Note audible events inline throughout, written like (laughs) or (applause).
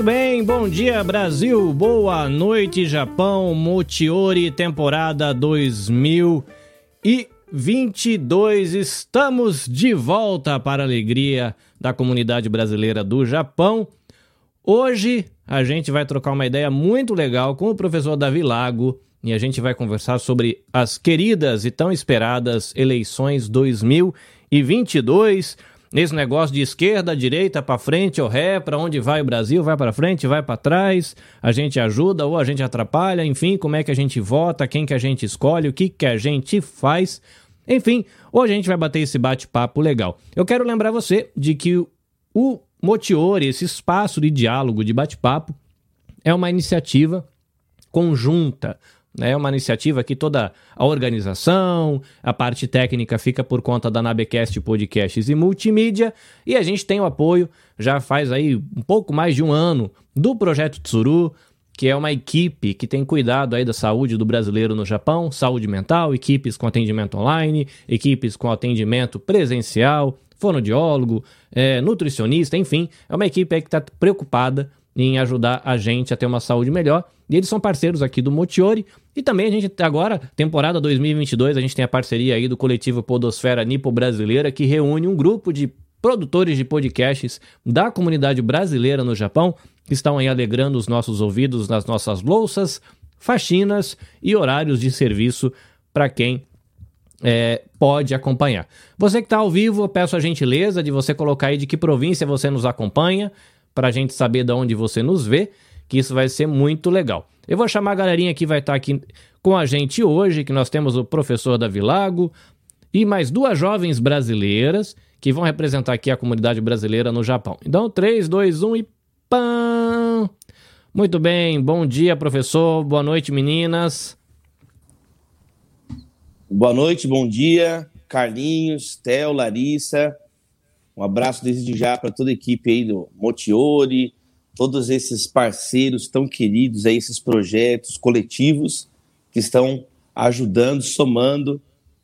Muito bem, bom dia Brasil, boa noite Japão, Mochiori, temporada 2022. Estamos de volta para a alegria da comunidade brasileira do Japão. Hoje a gente vai trocar uma ideia muito legal com o professor Davi Lago e a gente vai conversar sobre as queridas e tão esperadas eleições 2022 nesse negócio de esquerda, direita, para frente ou ré, para onde vai o Brasil, vai para frente, vai para trás, a gente ajuda ou a gente atrapalha, enfim, como é que a gente vota, quem que a gente escolhe, o que que a gente faz. Enfim, hoje a gente vai bater esse bate-papo legal. Eu quero lembrar você de que o Motiori, esse espaço de diálogo, de bate-papo, é uma iniciativa conjunta é uma iniciativa que toda a organização, a parte técnica fica por conta da Nabecast Podcasts e Multimídia, e a gente tem o apoio, já faz aí um pouco mais de um ano, do Projeto Tsuru, que é uma equipe que tem cuidado aí da saúde do brasileiro no Japão, saúde mental, equipes com atendimento online, equipes com atendimento presencial, fonoaudiólogo, é, nutricionista, enfim, é uma equipe que está preocupada em ajudar a gente a ter uma saúde melhor. E eles são parceiros aqui do Motiori. E também a gente agora, temporada 2022, a gente tem a parceria aí do coletivo Podosfera Nipo Brasileira, que reúne um grupo de produtores de podcasts da comunidade brasileira no Japão, que estão aí alegrando os nossos ouvidos nas nossas louças, faxinas e horários de serviço para quem é, pode acompanhar. Você que está ao vivo, eu peço a gentileza de você colocar aí de que província você nos acompanha para a gente saber de onde você nos vê, que isso vai ser muito legal. Eu vou chamar a galerinha que vai estar tá aqui com a gente hoje, que nós temos o professor Davi Lago e mais duas jovens brasileiras que vão representar aqui a comunidade brasileira no Japão. Então, 3, 2, 1 e pam! Muito bem, bom dia, professor. Boa noite, meninas. Boa noite, bom dia, Carlinhos, Theo, Larissa, um abraço desde já para toda a equipe aí do Motiori, todos esses parceiros tão queridos aí, esses projetos coletivos que estão ajudando, somando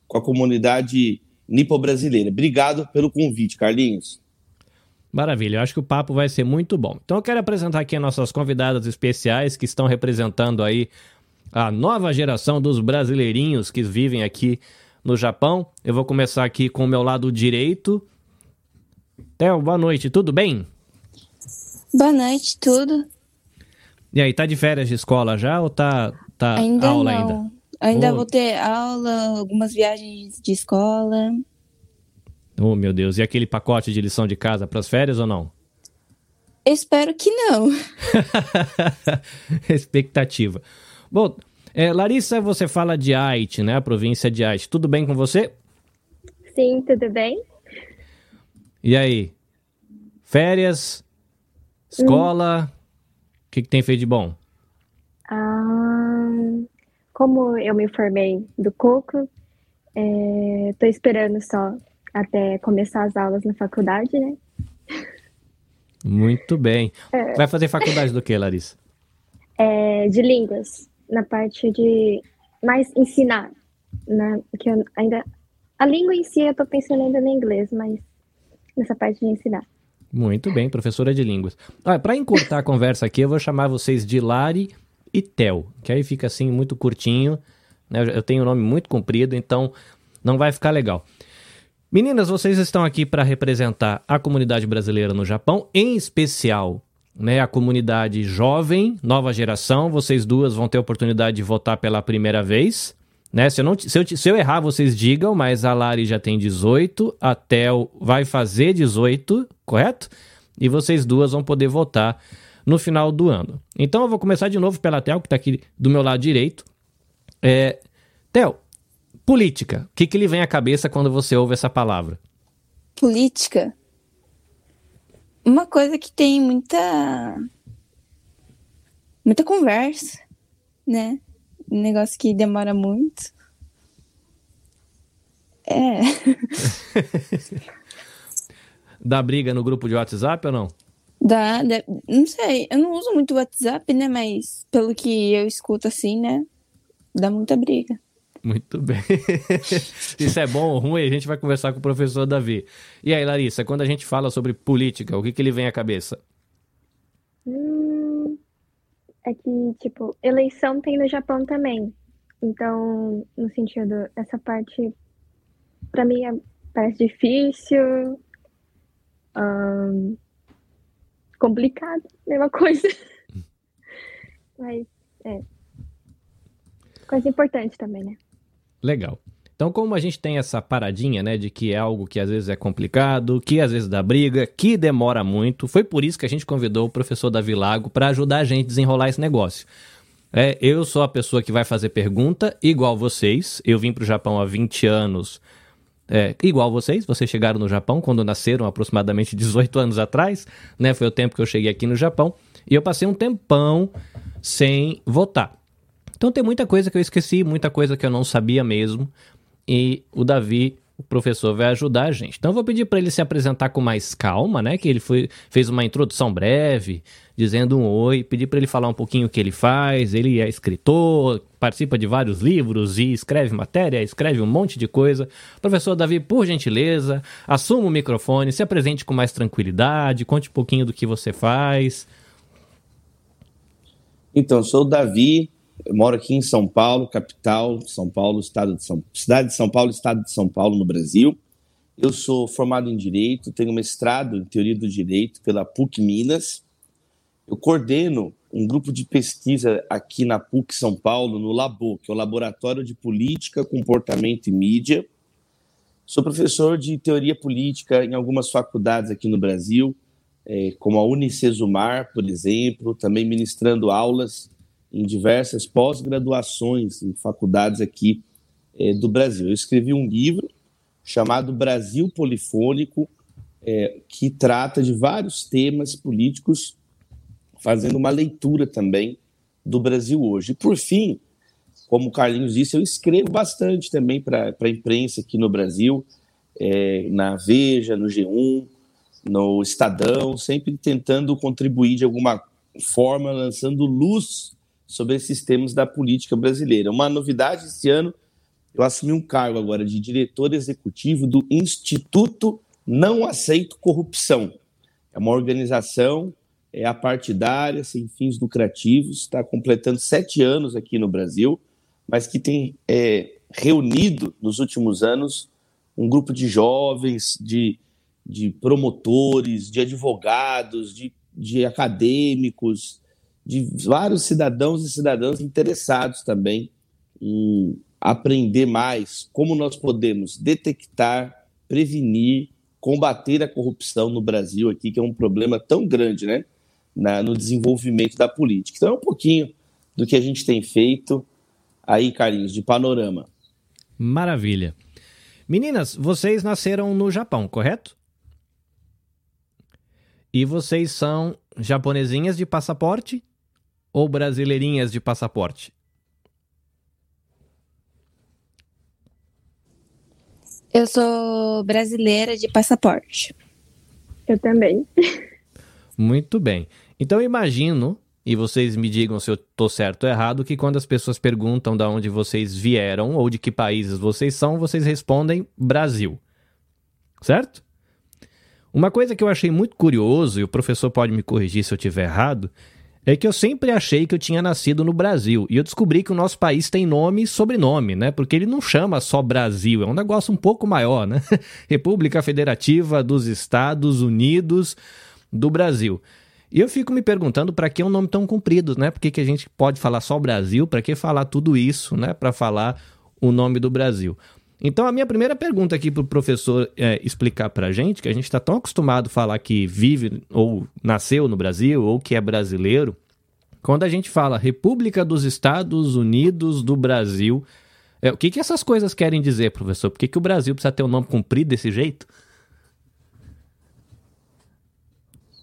com a comunidade nipo-brasileira. Obrigado pelo convite, Carlinhos. Maravilha, eu acho que o papo vai ser muito bom. Então eu quero apresentar aqui as nossas convidadas especiais que estão representando aí a nova geração dos brasileirinhos que vivem aqui no Japão. Eu vou começar aqui com o meu lado direito, Theo, boa noite, tudo bem? Boa noite, tudo. E aí, tá de férias de escola já ou tá, tá ainda aula não. ainda? Ainda oh. vou ter aula, algumas viagens de escola. Oh, meu Deus. E aquele pacote de lição de casa para as férias ou não? Espero que não. (laughs) Expectativa. Bom, é, Larissa, você fala de Haiti, né? A província de Haiti. Tudo bem com você? Sim, tudo bem. E aí? Férias? Escola? O que, que tem feito de bom? Ah, como eu me formei do Coco, estou é, esperando só até começar as aulas na faculdade, né? Muito bem. É. Vai fazer faculdade do que, Larissa? (laughs) É, de línguas, na parte de mais ensinar, né? Que ainda a língua em si eu estou pensando ainda no inglês, mas nessa parte de ensinar. Muito bem, professora de línguas. Ah, Para encurtar a conversa aqui, eu vou chamar vocês de Lari e Tel, que aí fica assim muito curtinho. Né? Eu tenho um nome muito comprido, então não vai ficar legal. Meninas, vocês estão aqui para representar a comunidade brasileira no Japão, em especial né, a comunidade jovem, nova geração. Vocês duas vão ter a oportunidade de votar pela primeira vez. Né? Se, eu não, se, eu, se eu errar, vocês digam, mas a Lari já tem 18, a Tel vai fazer 18, correto? E vocês duas vão poder votar no final do ano. Então eu vou começar de novo pela Tel, que está aqui do meu lado direito. É, Tel, política. O que, que lhe vem à cabeça quando você ouve essa palavra? Política? Uma coisa que tem muita. muita conversa, né? Um negócio que demora muito. É. (laughs) Dá briga no grupo de WhatsApp ou não? Dá, dá, não sei, eu não uso muito o WhatsApp, né? Mas pelo que eu escuto assim, né? Dá muita briga. Muito bem. (laughs) Isso é bom ou ruim? A gente vai conversar com o professor Davi. E aí, Larissa, quando a gente fala sobre política, o que, que ele vem à cabeça? Hum, é que, tipo, eleição tem no Japão também. Então, no sentido, essa parte, para mim, é, parece difícil, um, complicado, (laughs) mesma coisa. Mas, é. Coisa importante também, né? Legal. Então, como a gente tem essa paradinha, né, de que é algo que às vezes é complicado, que às vezes dá briga, que demora muito, foi por isso que a gente convidou o professor Davi Lago para ajudar a gente a desenrolar esse negócio. É, eu sou a pessoa que vai fazer pergunta, igual vocês. Eu vim para o Japão há 20 anos, é, igual vocês. Vocês chegaram no Japão quando nasceram, aproximadamente 18 anos atrás, né? Foi o tempo que eu cheguei aqui no Japão. E eu passei um tempão sem votar. Então tem muita coisa que eu esqueci, muita coisa que eu não sabia mesmo e o Davi, o professor, vai ajudar a gente. Então eu vou pedir para ele se apresentar com mais calma, né? Que ele foi, fez uma introdução breve, dizendo um oi, pedir para ele falar um pouquinho o que ele faz. Ele é escritor, participa de vários livros e escreve matéria, escreve um monte de coisa. Professor Davi, por gentileza, assuma o microfone, se apresente com mais tranquilidade, conte um pouquinho do que você faz. Então, sou o Davi, eu moro aqui em São Paulo, capital, São Paulo, estado de São cidade de São Paulo, estado de São Paulo, no Brasil. Eu sou formado em direito, tenho mestrado em teoria do direito pela PUC Minas. Eu coordeno um grupo de pesquisa aqui na PUC São Paulo, no Labo, que é o Laboratório de Política, Comportamento e Mídia. Sou professor de teoria política em algumas faculdades aqui no Brasil, eh, como a Unicesumar, por exemplo, também ministrando aulas em diversas pós-graduações em faculdades aqui é, do Brasil. Eu escrevi um livro chamado Brasil Polifônico, é, que trata de vários temas políticos, fazendo uma leitura também do Brasil hoje. E, por fim, como o Carlinhos disse, eu escrevo bastante também para a imprensa aqui no Brasil, é, na Veja, no G1, no Estadão, sempre tentando contribuir de alguma forma, lançando luz sobre esses temas da política brasileira. Uma novidade esse ano, eu assumi um cargo agora de diretor executivo do Instituto Não Aceito Corrupção. É uma organização é apartidária, sem fins lucrativos, está completando sete anos aqui no Brasil, mas que tem é, reunido nos últimos anos um grupo de jovens, de, de promotores, de advogados, de, de acadêmicos, de vários cidadãos e cidadãs interessados também em aprender mais como nós podemos detectar, prevenir, combater a corrupção no Brasil aqui, que é um problema tão grande, né, na, no desenvolvimento da política. Então é um pouquinho do que a gente tem feito aí, Carlinhos, de panorama. Maravilha. Meninas, vocês nasceram no Japão, correto? E vocês são japonesinhas de passaporte ou brasileirinhas de passaporte? Eu sou brasileira de passaporte. Eu também. Muito bem. Então imagino, e vocês me digam se eu estou certo ou errado, que quando as pessoas perguntam de onde vocês vieram ou de que países vocês são, vocês respondem Brasil. Certo? Uma coisa que eu achei muito curioso, e o professor pode me corrigir se eu estiver errado, é que eu sempre achei que eu tinha nascido no Brasil. E eu descobri que o nosso país tem nome e sobrenome, né? Porque ele não chama só Brasil, é um negócio um pouco maior, né? (laughs) República Federativa dos Estados Unidos do Brasil. E eu fico me perguntando para que é um nome tão comprido, né? Por que, que a gente pode falar só Brasil? Para que falar tudo isso, né? Para falar o nome do Brasil. Então, a minha primeira pergunta aqui para o professor é, explicar para a gente, que a gente está tão acostumado a falar que vive ou nasceu no Brasil ou que é brasileiro, quando a gente fala República dos Estados Unidos do Brasil, é, o que, que essas coisas querem dizer, professor? Por que, que o Brasil precisa ter um nome comprido desse jeito?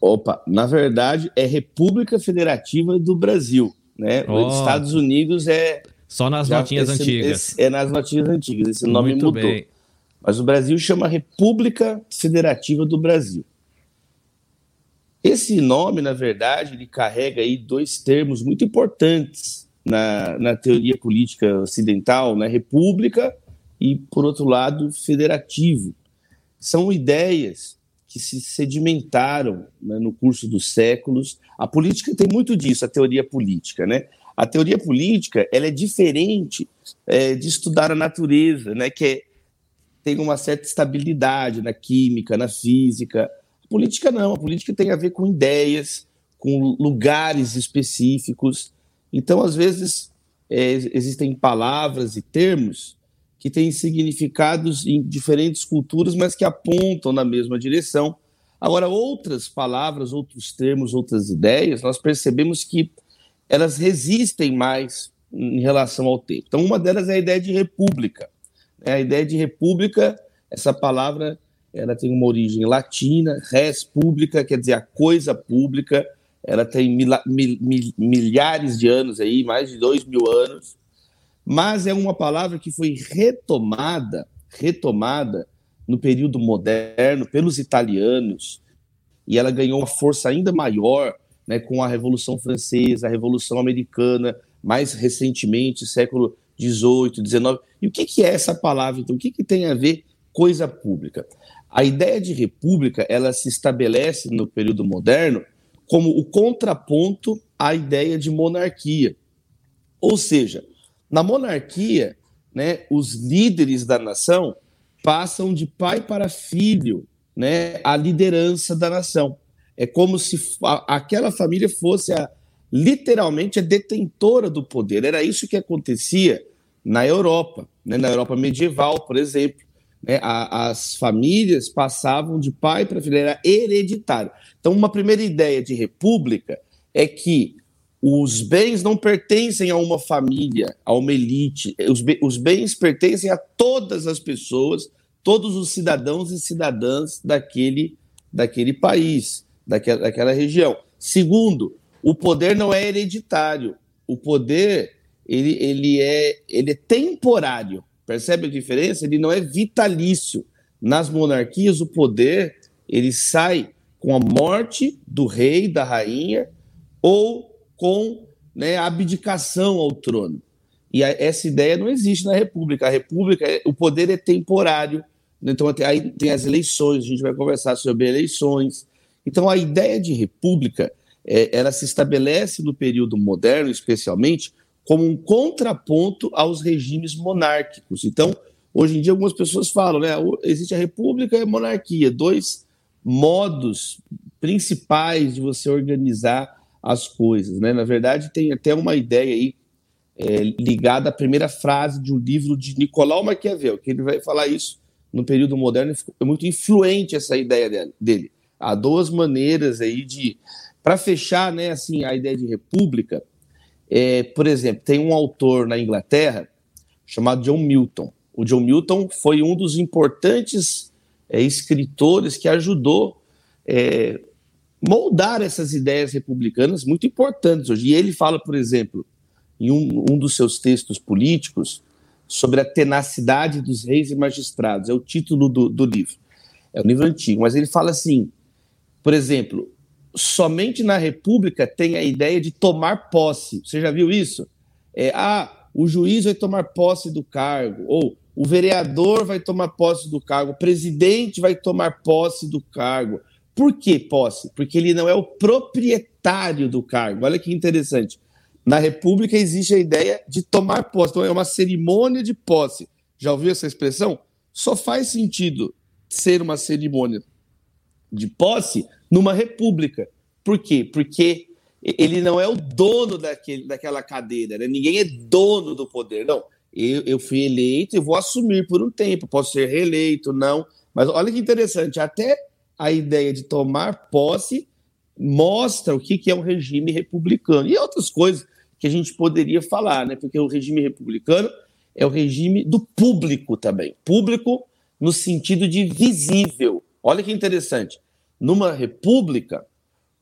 Opa, na verdade é República Federativa do Brasil, né? Oh. Os Estados Unidos é só nas Já, notinhas esse, antigas. Esse, é nas notinhas antigas, esse nome Muito mudou. Bem. Mas o Brasil chama República Federativa do Brasil. Esse nome, na verdade, ele carrega aí dois termos muito importantes na, na teoria política ocidental, né? República e, por outro lado, federativo. São ideias que se sedimentaram né, no curso dos séculos. A política tem muito disso, a teoria política, né? A teoria política ela é diferente é, de estudar a natureza, né? Que é, tem uma certa estabilidade na química, na física. A política não, a política tem a ver com ideias, com lugares específicos. Então, às vezes, é, existem palavras e termos que têm significados em diferentes culturas, mas que apontam na mesma direção. Agora, outras palavras, outros termos, outras ideias, nós percebemos que elas resistem mais em relação ao tempo. Então, uma delas é a ideia de república. É a ideia de república, essa palavra, ela tem uma origem latina, res pública, quer dizer a coisa pública, ela tem mil, mil, milhares de anos aí, mais de dois mil anos, mas é uma palavra que foi retomada, retomada no período moderno pelos italianos, e ela ganhou uma força ainda maior né, com a Revolução Francesa, a Revolução Americana, mais recentemente, século XVIII, XIX. E o que, que é essa palavra, então? O que, que tem a ver coisa pública? A ideia de república ela se estabelece no período moderno como o contraponto à ideia de monarquia. Ou seja, na monarquia, né, os líderes da nação passam de pai para filho né, a liderança da nação. É como se aquela família fosse a, literalmente a detentora do poder. Era isso que acontecia na Europa, né, na Europa medieval, por exemplo. Né, a, as famílias passavam de pai para filho, era hereditário. Então, uma primeira ideia de república é que os bens não pertencem a uma família, a uma elite. Os, os bens pertencem a todas as pessoas, todos os cidadãos e cidadãs daquele, daquele país, daquela, daquela região. Segundo, o poder não é hereditário. O poder ele, ele, é, ele é temporário. Percebe a diferença? Ele não é vitalício. Nas monarquias, o poder ele sai com a morte do rei, da rainha, ou com né, a abdicação ao trono. E a, essa ideia não existe na República. A República, é, o poder é temporário. Então, aí tem as eleições, a gente vai conversar sobre eleições. Então, a ideia de república, é, ela se estabelece no período moderno, especialmente, como um contraponto aos regimes monárquicos. Então, hoje em dia, algumas pessoas falam, né? Existe a república e a monarquia, dois modos principais de você organizar as coisas. Né? Na verdade, tem até uma ideia aí é, ligada à primeira frase de um livro de Nicolau Maquiavel, que ele vai falar isso no período moderno, é muito influente essa ideia dele. Há duas maneiras aí de. Para fechar né, assim, a ideia de república, é, por exemplo, tem um autor na Inglaterra chamado John Milton. O John Milton foi um dos importantes é, escritores que ajudou é, moldar essas ideias republicanas muito importantes hoje. E ele fala, por exemplo, em um, um dos seus textos políticos, sobre a tenacidade dos reis e magistrados. É o título do, do livro. É um livro antigo, mas ele fala assim, por exemplo, somente na República tem a ideia de tomar posse. Você já viu isso? É, ah, o juiz vai tomar posse do cargo, ou o vereador vai tomar posse do cargo, o presidente vai tomar posse do cargo. Por que posse? Porque ele não é o proprietário do cargo. Olha que interessante. Na República existe a ideia de tomar posse, então é uma cerimônia de posse. Já ouviu essa expressão? Só faz sentido ser uma cerimônia de posse numa república. Por quê? Porque ele não é o dono daquele, daquela cadeira, né? ninguém é dono do poder. Não, eu, eu fui eleito e vou assumir por um tempo, posso ser reeleito, não. Mas olha que interessante, até a ideia de tomar posse mostra o que, que é um regime republicano. E outras coisas que a gente poderia falar, né? Porque o regime republicano é o regime do público também. Público no sentido de visível. Olha que interessante. Numa república,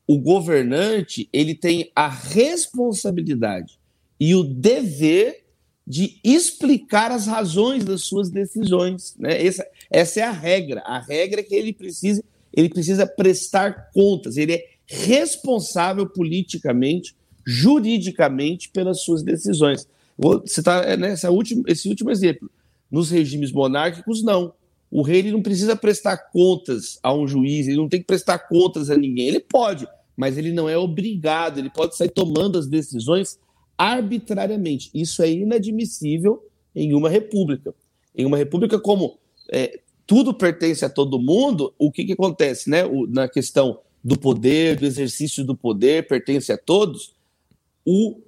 o governante ele tem a responsabilidade e o dever de explicar as razões das suas decisões. Né? Essa, essa é a regra. A regra é que ele precisa, ele precisa prestar contas, ele é responsável politicamente, juridicamente pelas suas decisões. Vou citar né, esse último exemplo. Nos regimes monárquicos, não. O rei ele não precisa prestar contas a um juiz, ele não tem que prestar contas a ninguém. Ele pode, mas ele não é obrigado, ele pode sair tomando as decisões arbitrariamente. Isso é inadmissível em uma república. Em uma república como é, tudo pertence a todo mundo, o que, que acontece né? O, na questão do poder, do exercício do poder, pertence a todos, o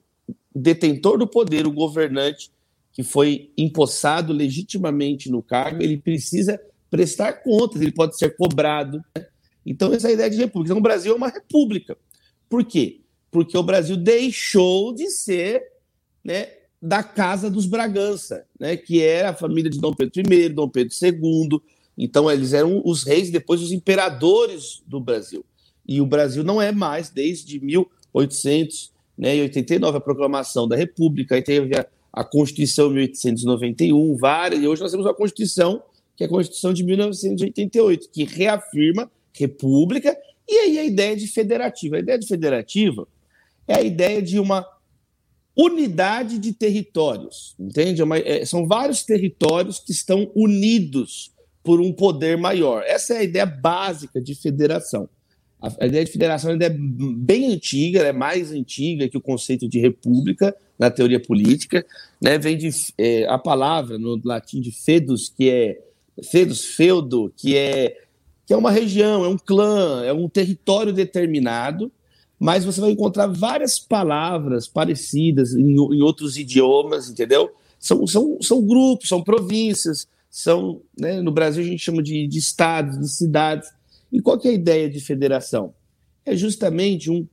detentor do poder, o governante, que foi empossado legitimamente no cargo, ele precisa prestar contas, ele pode ser cobrado. Né? Então, essa é ideia de república. Então, o Brasil é uma república. Por quê? Porque o Brasil deixou de ser né, da casa dos Bragança, né, que era a família de Dom Pedro I, Dom Pedro II. Então, eles eram os reis, depois os imperadores do Brasil. E o Brasil não é mais, desde 1889, a proclamação da República, aí teve a, a Constituição de 1891, várias, e hoje nós temos a Constituição, que é a Constituição de 1988, que reafirma república, e aí a ideia de federativa. A ideia de federativa é a ideia de uma unidade de territórios, entende? É uma, é, são vários territórios que estão unidos por um poder maior. Essa é a ideia básica de federação. A, ideia de federação é bem antiga, é mais antiga que o conceito de república na teoria política, né? Vem de é, a palavra no latim de fedus, que é fedus, feudo, que é que é uma região, é um clã, é um território determinado, mas você vai encontrar várias palavras parecidas em, em outros idiomas, entendeu? São, são, são grupos, são províncias, são, né, no Brasil a gente chama de, de estados, de cidades. E qual é a ideia de federação? É justamente um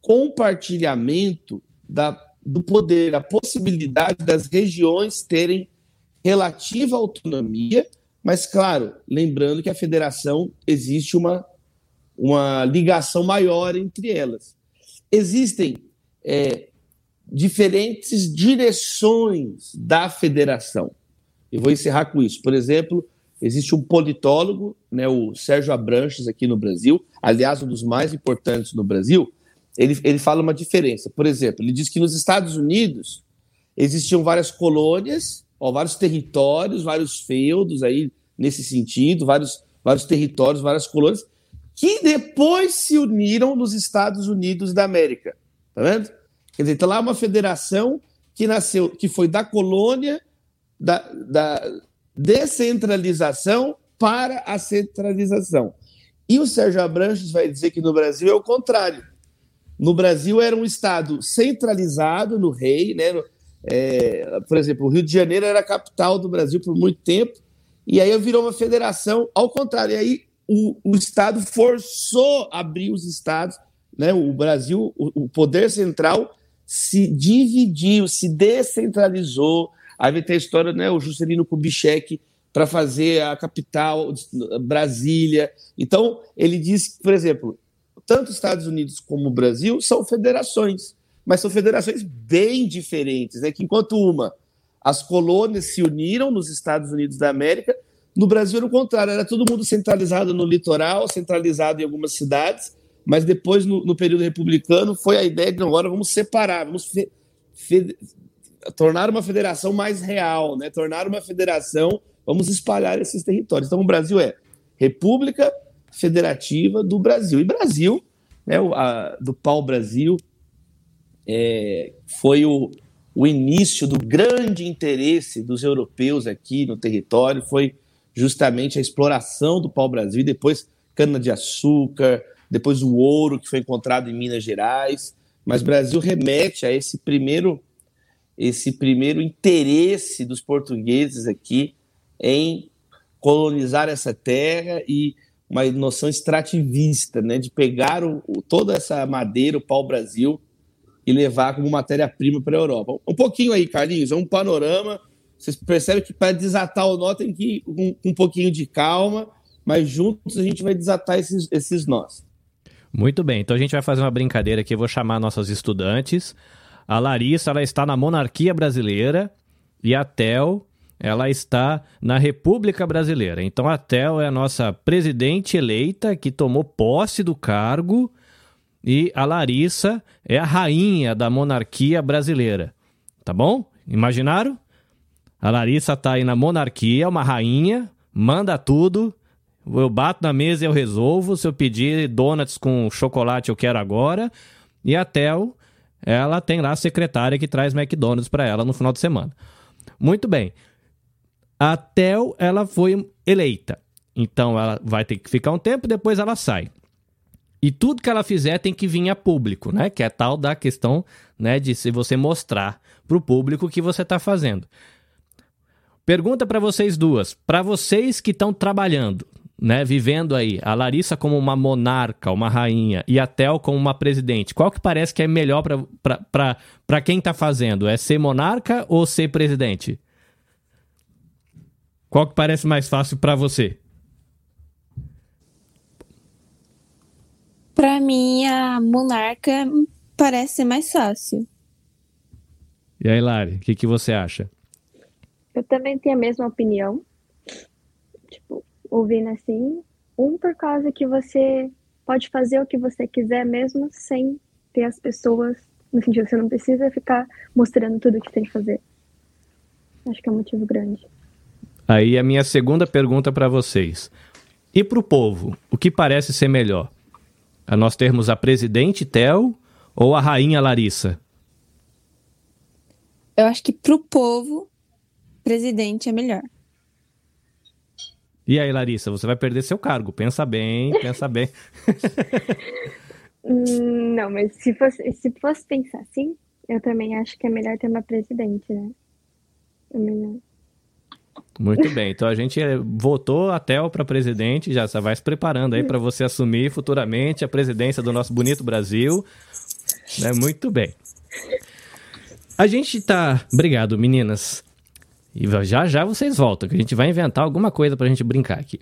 compartilhamento da, do poder, a possibilidade das regiões terem relativa autonomia mas, claro, lembrando que a federação existe uma, uma ligação maior entre elas. Existem é, diferentes direções da federação. Eu vou encerrar com isso. Por exemplo, existe um politólogo, né, o Sérgio Abranches, aqui no Brasil, aliás, um dos mais importantes no Brasil. Ele, ele fala uma diferença. Por exemplo, ele diz que nos Estados Unidos existiam várias colônias ó, vários territórios, vários feudos aí nesse sentido, vários, vários territórios, várias colônias, que depois se uniram nos Estados Unidos da América. Tá vendo? Quer dizer, então lá é uma federação que nasceu, que foi da colônia, da, da descentralização para a centralização. E o Sérgio Abranches vai dizer que no Brasil é o contrário. No Brasil era um Estado centralizado no rei, né? É, por exemplo, o Rio de Janeiro era a capital do Brasil por muito tempo, e aí virou uma federação, ao contrário, e aí o, o Estado forçou abrir os estados, né? o Brasil, o, o poder central se dividiu, se descentralizou, aí vai ter a história, né, o Juscelino Kubitschek para fazer a capital, Brasília. Então, ele diz, por exemplo, tanto os Estados Unidos como o Brasil são federações mas são federações bem diferentes, né? Que enquanto uma, as colônias se uniram nos Estados Unidos da América, no Brasil era o contrário, era todo mundo centralizado no litoral, centralizado em algumas cidades, mas depois, no, no período republicano, foi a ideia de agora vamos separar, vamos fe, fe, tornar uma federação mais real, né? tornar uma federação, vamos espalhar esses territórios. Então, o Brasil é República Federativa do Brasil. E Brasil, né, a, do pau-brasil, é, foi o, o início do grande interesse dos europeus aqui no território, foi justamente a exploração do pau-brasil, depois cana-de-açúcar, depois o ouro que foi encontrado em Minas Gerais. Mas Brasil remete a esse primeiro, esse primeiro interesse dos portugueses aqui em colonizar essa terra e uma noção extrativista, né, de pegar o, toda essa madeira, o pau-brasil, e levar como matéria-prima para a Europa. Um pouquinho aí, Carlinhos, é um panorama. Vocês percebem que para desatar o nó tem que ir com, um pouquinho de calma, mas juntos a gente vai desatar esses, esses nós. Muito bem, então a gente vai fazer uma brincadeira aqui, eu vou chamar nossos estudantes. A Larissa, ela está na monarquia brasileira e a Tel, ela está na República Brasileira. Então a Tel é a nossa presidente eleita que tomou posse do cargo e a Larissa é a rainha da monarquia brasileira. Tá bom? Imaginaram? A Larissa tá aí na monarquia, uma rainha, manda tudo, eu bato na mesa e eu resolvo. Se eu pedir donuts com chocolate, eu quero agora. E a Tel, ela tem lá a secretária que traz McDonald's para ela no final de semana. Muito bem. A Tel, ela foi eleita. Então ela vai ter que ficar um tempo, depois ela sai. E tudo que ela fizer tem que vir a público, né? Que é tal da questão, né, de se você mostrar para o público o que você está fazendo. Pergunta para vocês duas, para vocês que estão trabalhando, né, vivendo aí, a Larissa como uma monarca, uma rainha, e a Tel como uma presidente, qual que parece que é melhor para quem está fazendo? É ser monarca ou ser presidente? Qual que parece mais fácil para você? Para mim, a monarca parece ser mais fácil. E aí, Lari, o que, que você acha? Eu também tenho a mesma opinião. Ouvindo assim, um por causa que você pode fazer o que você quiser mesmo sem ter as pessoas, no sentido que você não precisa ficar mostrando tudo que tem que fazer. Acho que é um motivo grande. Aí a minha segunda pergunta para vocês. E para o povo, o que parece ser melhor? A nós termos a presidente Tel ou a rainha Larissa? Eu acho que para o povo, presidente é melhor. E aí, Larissa, você vai perder seu cargo. Pensa bem, pensa bem. (laughs) Não, mas se fosse, se fosse pensar assim, eu também acho que é melhor ter uma presidente, né? É melhor. Muito bem, então a gente eh, votou a Tel para presidente, já vai se preparando aí para você assumir futuramente a presidência do nosso bonito Brasil. Né? Muito bem. A gente tá. Obrigado, meninas. E já já vocês voltam, que a gente vai inventar alguma coisa para a gente brincar aqui.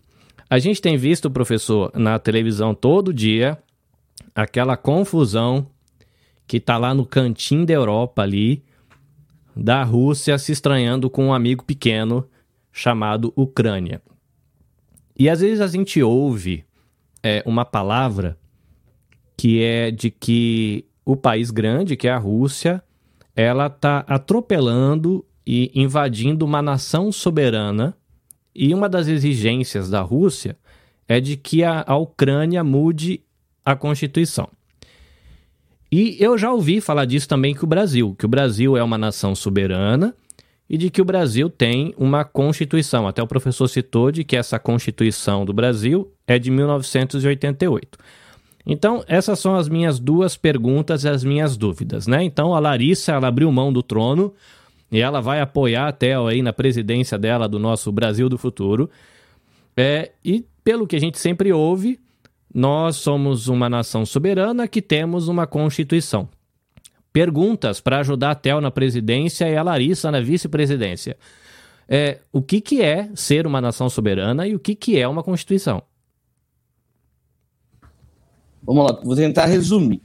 A gente tem visto, professor, na televisão todo dia aquela confusão que tá lá no cantinho da Europa ali, da Rússia se estranhando com um amigo pequeno chamado Ucrânia. E às vezes a gente ouve é, uma palavra que é de que o país grande, que é a Rússia, ela está atropelando e invadindo uma nação soberana. E uma das exigências da Rússia é de que a, a Ucrânia mude a Constituição. E eu já ouvi falar disso também que o Brasil, que o Brasil é uma nação soberana e de que o Brasil tem uma Constituição. Até o professor citou de que essa Constituição do Brasil é de 1988. Então, essas são as minhas duas perguntas e as minhas dúvidas, né? Então, a Larissa, ela abriu mão do trono e ela vai apoiar a Theo aí na presidência dela do nosso Brasil do futuro. É, e pelo que a gente sempre ouve, nós somos uma nação soberana que temos uma Constituição. Perguntas para ajudar a Theo na presidência e a Larissa na vice-presidência. É, o que, que é ser uma nação soberana e o que, que é uma Constituição? Vamos lá, vou tentar resumir.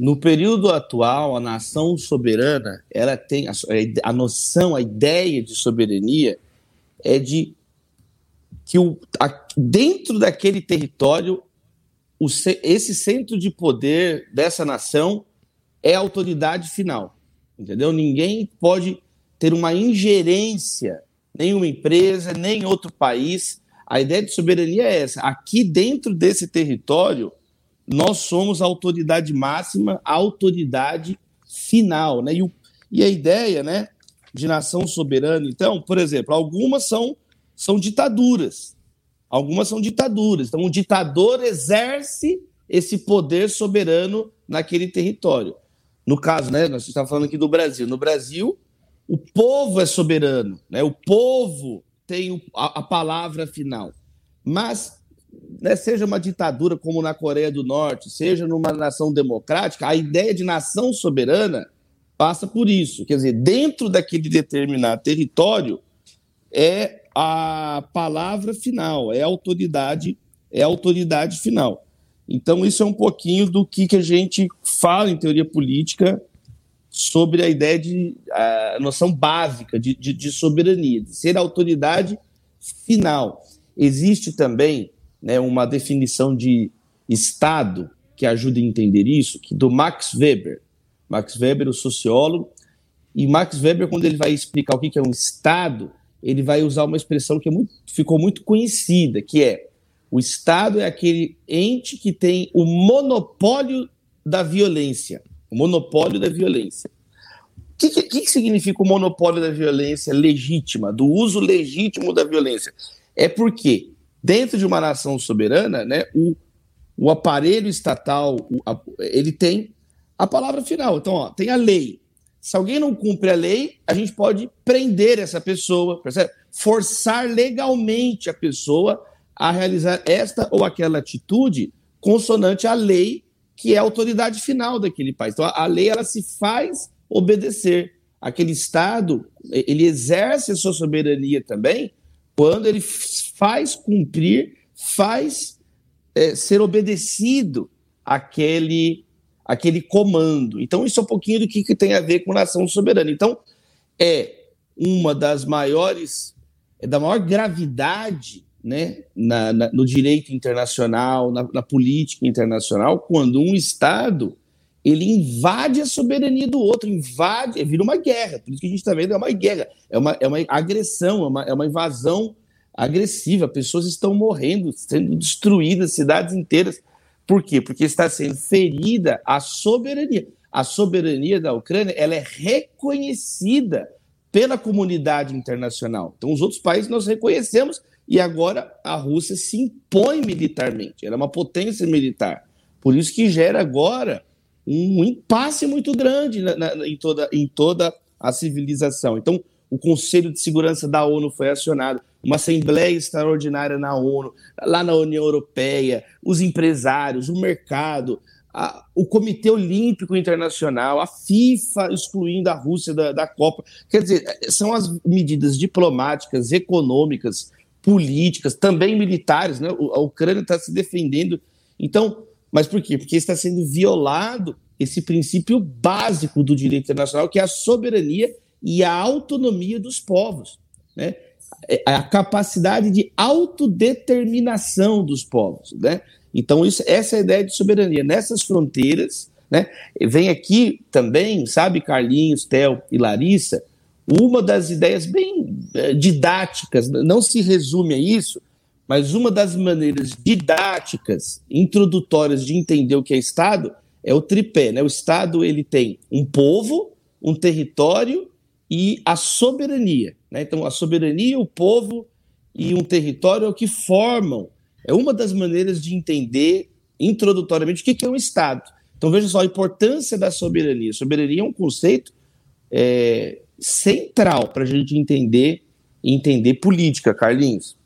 No período atual, a nação soberana, ela tem a, a noção, a ideia de soberania é de que o, a, dentro daquele território, o, esse centro de poder dessa nação é a autoridade final, entendeu? Ninguém pode ter uma ingerência, nenhuma empresa, nem outro país. A ideia de soberania é essa. Aqui dentro desse território, nós somos a autoridade máxima, a autoridade final, né? E, o, e a ideia, né, de nação soberana, então, por exemplo, algumas são, são ditaduras. Algumas são ditaduras. Então, o ditador exerce esse poder soberano naquele território. No caso, né, nós estamos falando aqui do Brasil. No Brasil, o povo é soberano, né? O povo tem a, a palavra final. Mas né, seja uma ditadura como na Coreia do Norte, seja numa nação democrática, a ideia de nação soberana passa por isso. Quer dizer, dentro daquele determinado território é a palavra final, é a autoridade, é a autoridade final. Então, isso é um pouquinho do que, que a gente fala em teoria política sobre a ideia de a noção básica de, de, de soberania, de ser a autoridade final. Existe também né, uma definição de Estado que ajuda a entender isso, que do Max Weber. Max Weber, o sociólogo, e Max Weber, quando ele vai explicar o que é um Estado, ele vai usar uma expressão que é muito, ficou muito conhecida, que é o Estado é aquele ente que tem o monopólio da violência. O monopólio da violência. O que, que, que significa o monopólio da violência legítima, do uso legítimo da violência? É porque, dentro de uma nação soberana, né, o, o aparelho estatal o, a, ele tem a palavra final. Então, ó, tem a lei. Se alguém não cumpre a lei, a gente pode prender essa pessoa, percebe? forçar legalmente a pessoa a realizar esta ou aquela atitude consonante à lei, que é a autoridade final daquele país. Então, a lei ela se faz obedecer. Aquele Estado, ele exerce a sua soberania também quando ele faz cumprir, faz é, ser obedecido aquele, aquele comando. Então, isso é um pouquinho do que, que tem a ver com nação soberana. Então, é uma das maiores, é da maior gravidade né, na, na, no direito internacional, na, na, política internacional, quando um Estado ele invade a soberania do outro, invade, vira uma guerra. Por isso que a gente está vendo é uma guerra, é uma, é uma agressão, é uma, é uma invasão agressiva. Pessoas estão morrendo, sendo destruídas, cidades inteiras. Por quê? Porque está sendo ferida a soberania. A soberania da Ucrânia ela é reconhecida pela comunidade internacional. Então, os outros países nós reconhecemos e agora a Rússia se impõe militarmente, ela é uma potência militar. Por isso que gera agora um impasse muito grande na, na, em, toda, em toda a civilização. Então, o Conselho de Segurança da ONU foi acionado, uma Assembleia Extraordinária na ONU, lá na União Europeia, os empresários, o mercado, a, o Comitê Olímpico Internacional, a FIFA excluindo a Rússia da, da Copa. Quer dizer, são as medidas diplomáticas, econômicas, políticas, também militares, né? A Ucrânia está se defendendo. Então, mas por quê? Porque está sendo violado esse princípio básico do direito internacional, que é a soberania e a autonomia dos povos, né? É, a capacidade de autodeterminação dos povos, né? Então, isso, essa é a ideia de soberania. Nessas fronteiras, né? Vem aqui também, sabe, Carlinhos, Theo e Larissa, uma das ideias bem eh, didáticas, não se resume a isso, mas uma das maneiras didáticas, introdutórias de entender o que é Estado é o tripé. Né? O Estado ele tem um povo, um território e a soberania. Né? Então, a soberania, o povo e um território é o que formam. É uma das maneiras de entender introdutoriamente o que é um Estado. Então, veja só a importância da soberania. Soberania é um conceito é, central para a gente entender entender política, Carlinhos.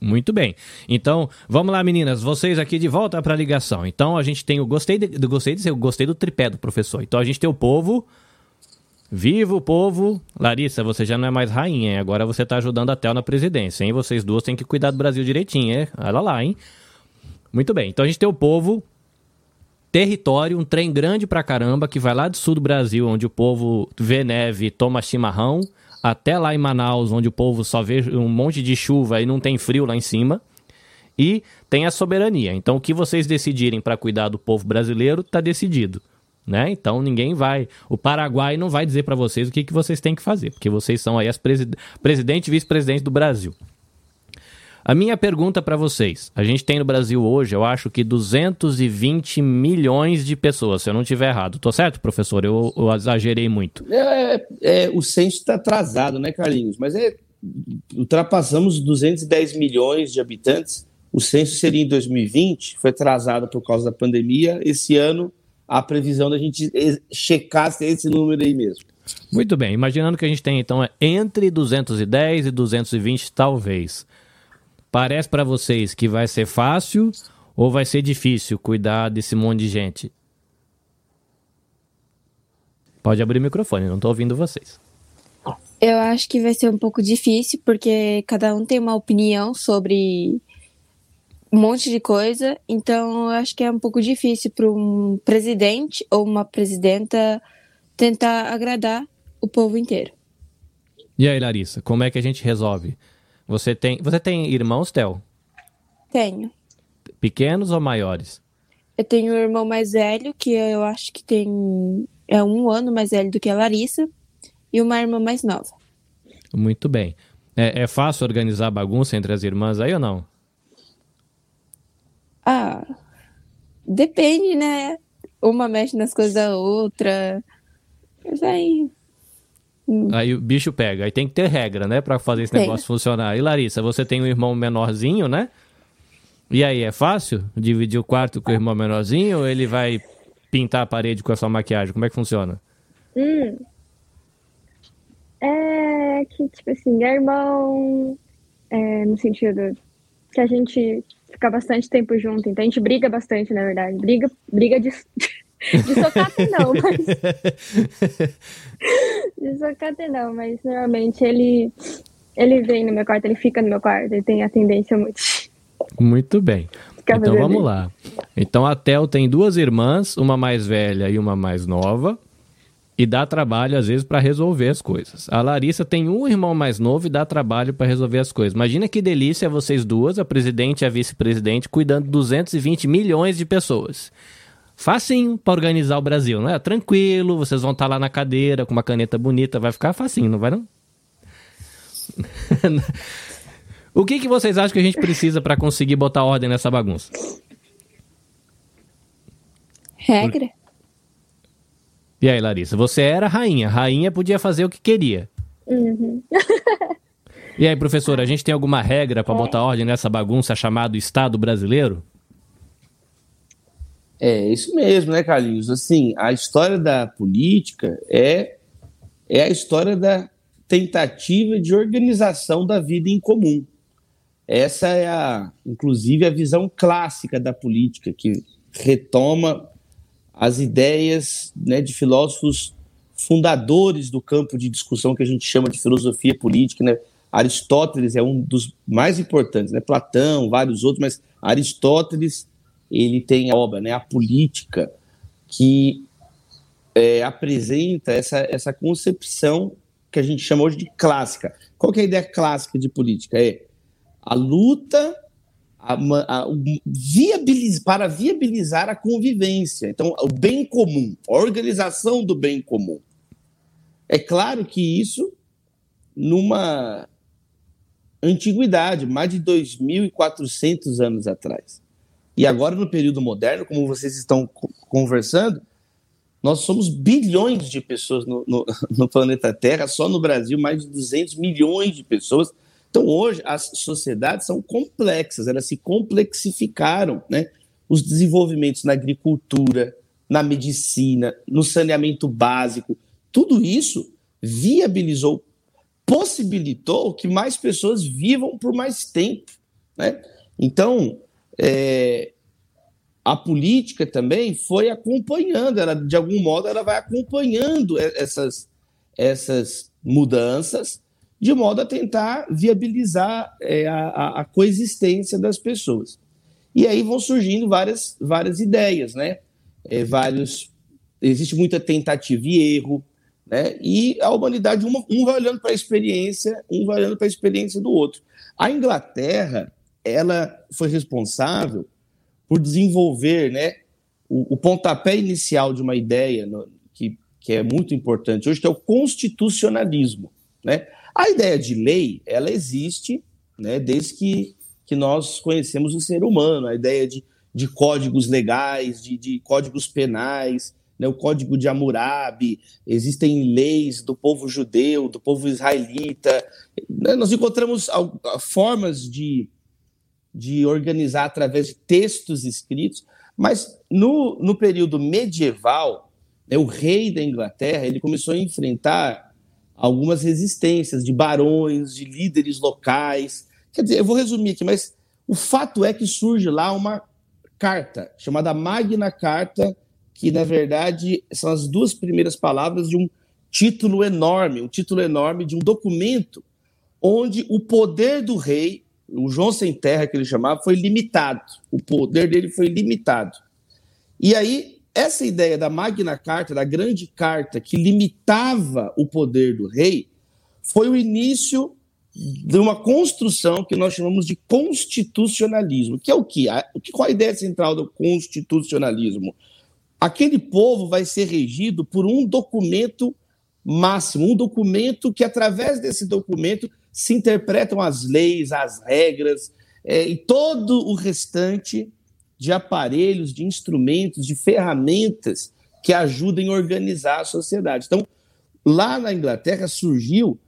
Muito bem. Então, vamos lá, meninas. Vocês aqui de volta para a ligação. Então, a gente tem o gostei de, do gostei de gostei do tripé do professor. Então, a gente tem o povo. Viva o povo! Larissa, você já não é mais rainha, hein? agora você está ajudando a Tel na presidência, hein? Vocês duas têm que cuidar do Brasil direitinho, hein? Olha lá, hein? Muito bem. Então a gente tem o povo, território, um trem grande pra caramba que vai lá do sul do Brasil, onde o povo vê neve, toma chimarrão, até lá em Manaus, onde o povo só vê um monte de chuva e não tem frio lá em cima. E tem a soberania. Então, o que vocês decidirem para cuidar do povo brasileiro está decidido. Né? Então ninguém vai. O Paraguai não vai dizer para vocês o que, que vocês têm que fazer, porque vocês são aí as presid... presidente e vice-presidente do Brasil. A minha pergunta para vocês: a gente tem no Brasil hoje, eu acho que 220 milhões de pessoas, se eu não estiver errado. Tô certo, professor? Eu, eu exagerei muito. É, é, é o censo está atrasado, né, Carlinhos? Mas é, ultrapassamos 210 milhões de habitantes. O censo seria em 2020, foi atrasado por causa da pandemia. Esse ano, a previsão da gente checar se é esse número aí mesmo. Muito bem, imaginando que a gente tem então é entre 210 e 220, talvez. Parece para vocês que vai ser fácil ou vai ser difícil cuidar desse monte de gente? Pode abrir o microfone, não estou ouvindo vocês. Eu acho que vai ser um pouco difícil, porque cada um tem uma opinião sobre um monte de coisa, então eu acho que é um pouco difícil para um presidente ou uma presidenta tentar agradar o povo inteiro. E aí, Larissa, como é que a gente resolve? Você tem, você tem irmãos, Theo? Tenho. Pequenos ou maiores? Eu tenho um irmão mais velho, que eu acho que tem é um ano mais velho do que a Larissa, e uma irmã mais nova. Muito bem. É, é fácil organizar bagunça entre as irmãs aí ou não? Ah, depende, né? Uma mexe nas coisas da outra. Mas aí. Aí o bicho pega. Aí tem que ter regra, né? Pra fazer esse Tem. negócio funcionar. E Larissa, você tem um irmão menorzinho, né? E aí, é fácil dividir o quarto com o irmão menorzinho ou ele vai pintar a parede com a sua maquiagem? Como é que funciona? Hum. É que, tipo assim, é irmão, é, no sentido que a gente fica bastante tempo junto, então a gente briga bastante, na verdade. Briga, briga de, (laughs) de socata não, mas. (laughs) De socata não, mas normalmente ele, ele vem no meu quarto, ele fica no meu quarto, ele tem a tendência muito. Muito bem. Então vamos lá. Então a Tel tem duas irmãs, uma mais velha e uma mais nova, e dá trabalho às vezes para resolver as coisas. A Larissa tem um irmão mais novo e dá trabalho para resolver as coisas. Imagina que delícia vocês duas, a presidente e a vice-presidente, cuidando de 220 milhões de pessoas. Facinho para organizar o Brasil, não é? Tranquilo, vocês vão estar lá na cadeira com uma caneta bonita, vai ficar facinho, não vai não? (laughs) o que, que vocês acham que a gente precisa para conseguir botar ordem nessa bagunça? Regra? E aí, Larissa, você era rainha. Rainha podia fazer o que queria. Uhum. E aí, professora, a gente tem alguma regra para botar ordem nessa bagunça chamado Estado brasileiro? É isso mesmo, né, Carlinhos? Assim, a história da política é, é a história da tentativa de organização da vida em comum. Essa é, a, inclusive, a visão clássica da política, que retoma as ideias né, de filósofos fundadores do campo de discussão que a gente chama de filosofia política. Né? Aristóteles é um dos mais importantes, né? Platão, vários outros, mas Aristóteles ele tem a obra, né, a política, que é, apresenta essa, essa concepção que a gente chama hoje de clássica. Qual que é a ideia clássica de política? É a luta a, a, viabiliz, para viabilizar a convivência. Então, o bem comum, a organização do bem comum. É claro que isso, numa antiguidade, mais de 2.400 anos atrás. E agora, no período moderno, como vocês estão conversando, nós somos bilhões de pessoas no, no, (laughs) no, planeta Terra, só no Brasil, mais de 200 milhões de pessoas. Então, hoje, as sociedades são complexas, elas se complexificaram. Né? Os desenvolvimentos na agricultura, na medicina, no saneamento básico, tudo isso viabilizou, possibilitou que mais pessoas vivam por mais tempo. Né? Então, é, a política também foi acompanhando, ela, de algum modo, ela vai acompanhando essas, essas mudanças, de modo a tentar viabilizar é, a, a, coexistência das pessoas. E aí vão surgindo várias, várias ideias, né? É, vários, existe muita tentativa e erro, né? E a humanidade, uma, um vai olhando para a experiência, um vai olhando para a experiência do outro. A Inglaterra, ela foi responsável por desenvolver né, o, o pontapé inicial de uma ideia no, que, que é muito importante hoje, que é o constitucionalismo. Né? A ideia de lei, ela existe né, desde que, que nós conhecemos o ser humano, a ideia de, de códigos legais, de, de códigos penais, né, o Código de Hammurabi, existem leis do povo judeu, do povo israelita. Né, nós encontramos formas de, de organizar através de textos escritos, mas no, no período medieval, né, o rei da Inglaterra ele começou a enfrentar algumas resistências de barões, de líderes locais. Quer dizer, eu vou resumir aqui, mas o fato é que surge lá uma carta chamada Magna Carta, que na verdade são as duas primeiras palavras de um título enorme, um título enorme de um documento onde o poder do rei o João Sem Terra, que ele chamava, foi limitado. O poder dele foi limitado. E aí, essa ideia da Magna Carta, da grande carta que limitava o poder do rei, foi o início de uma construção que nós chamamos de constitucionalismo, que é o quê? Qual a ideia central do constitucionalismo? Aquele povo vai ser regido por um documento máximo, um documento que, através desse documento, se interpretam as leis, as regras é, e todo o restante de aparelhos, de instrumentos, de ferramentas que ajudem a organizar a sociedade. Então, lá na Inglaterra surgiu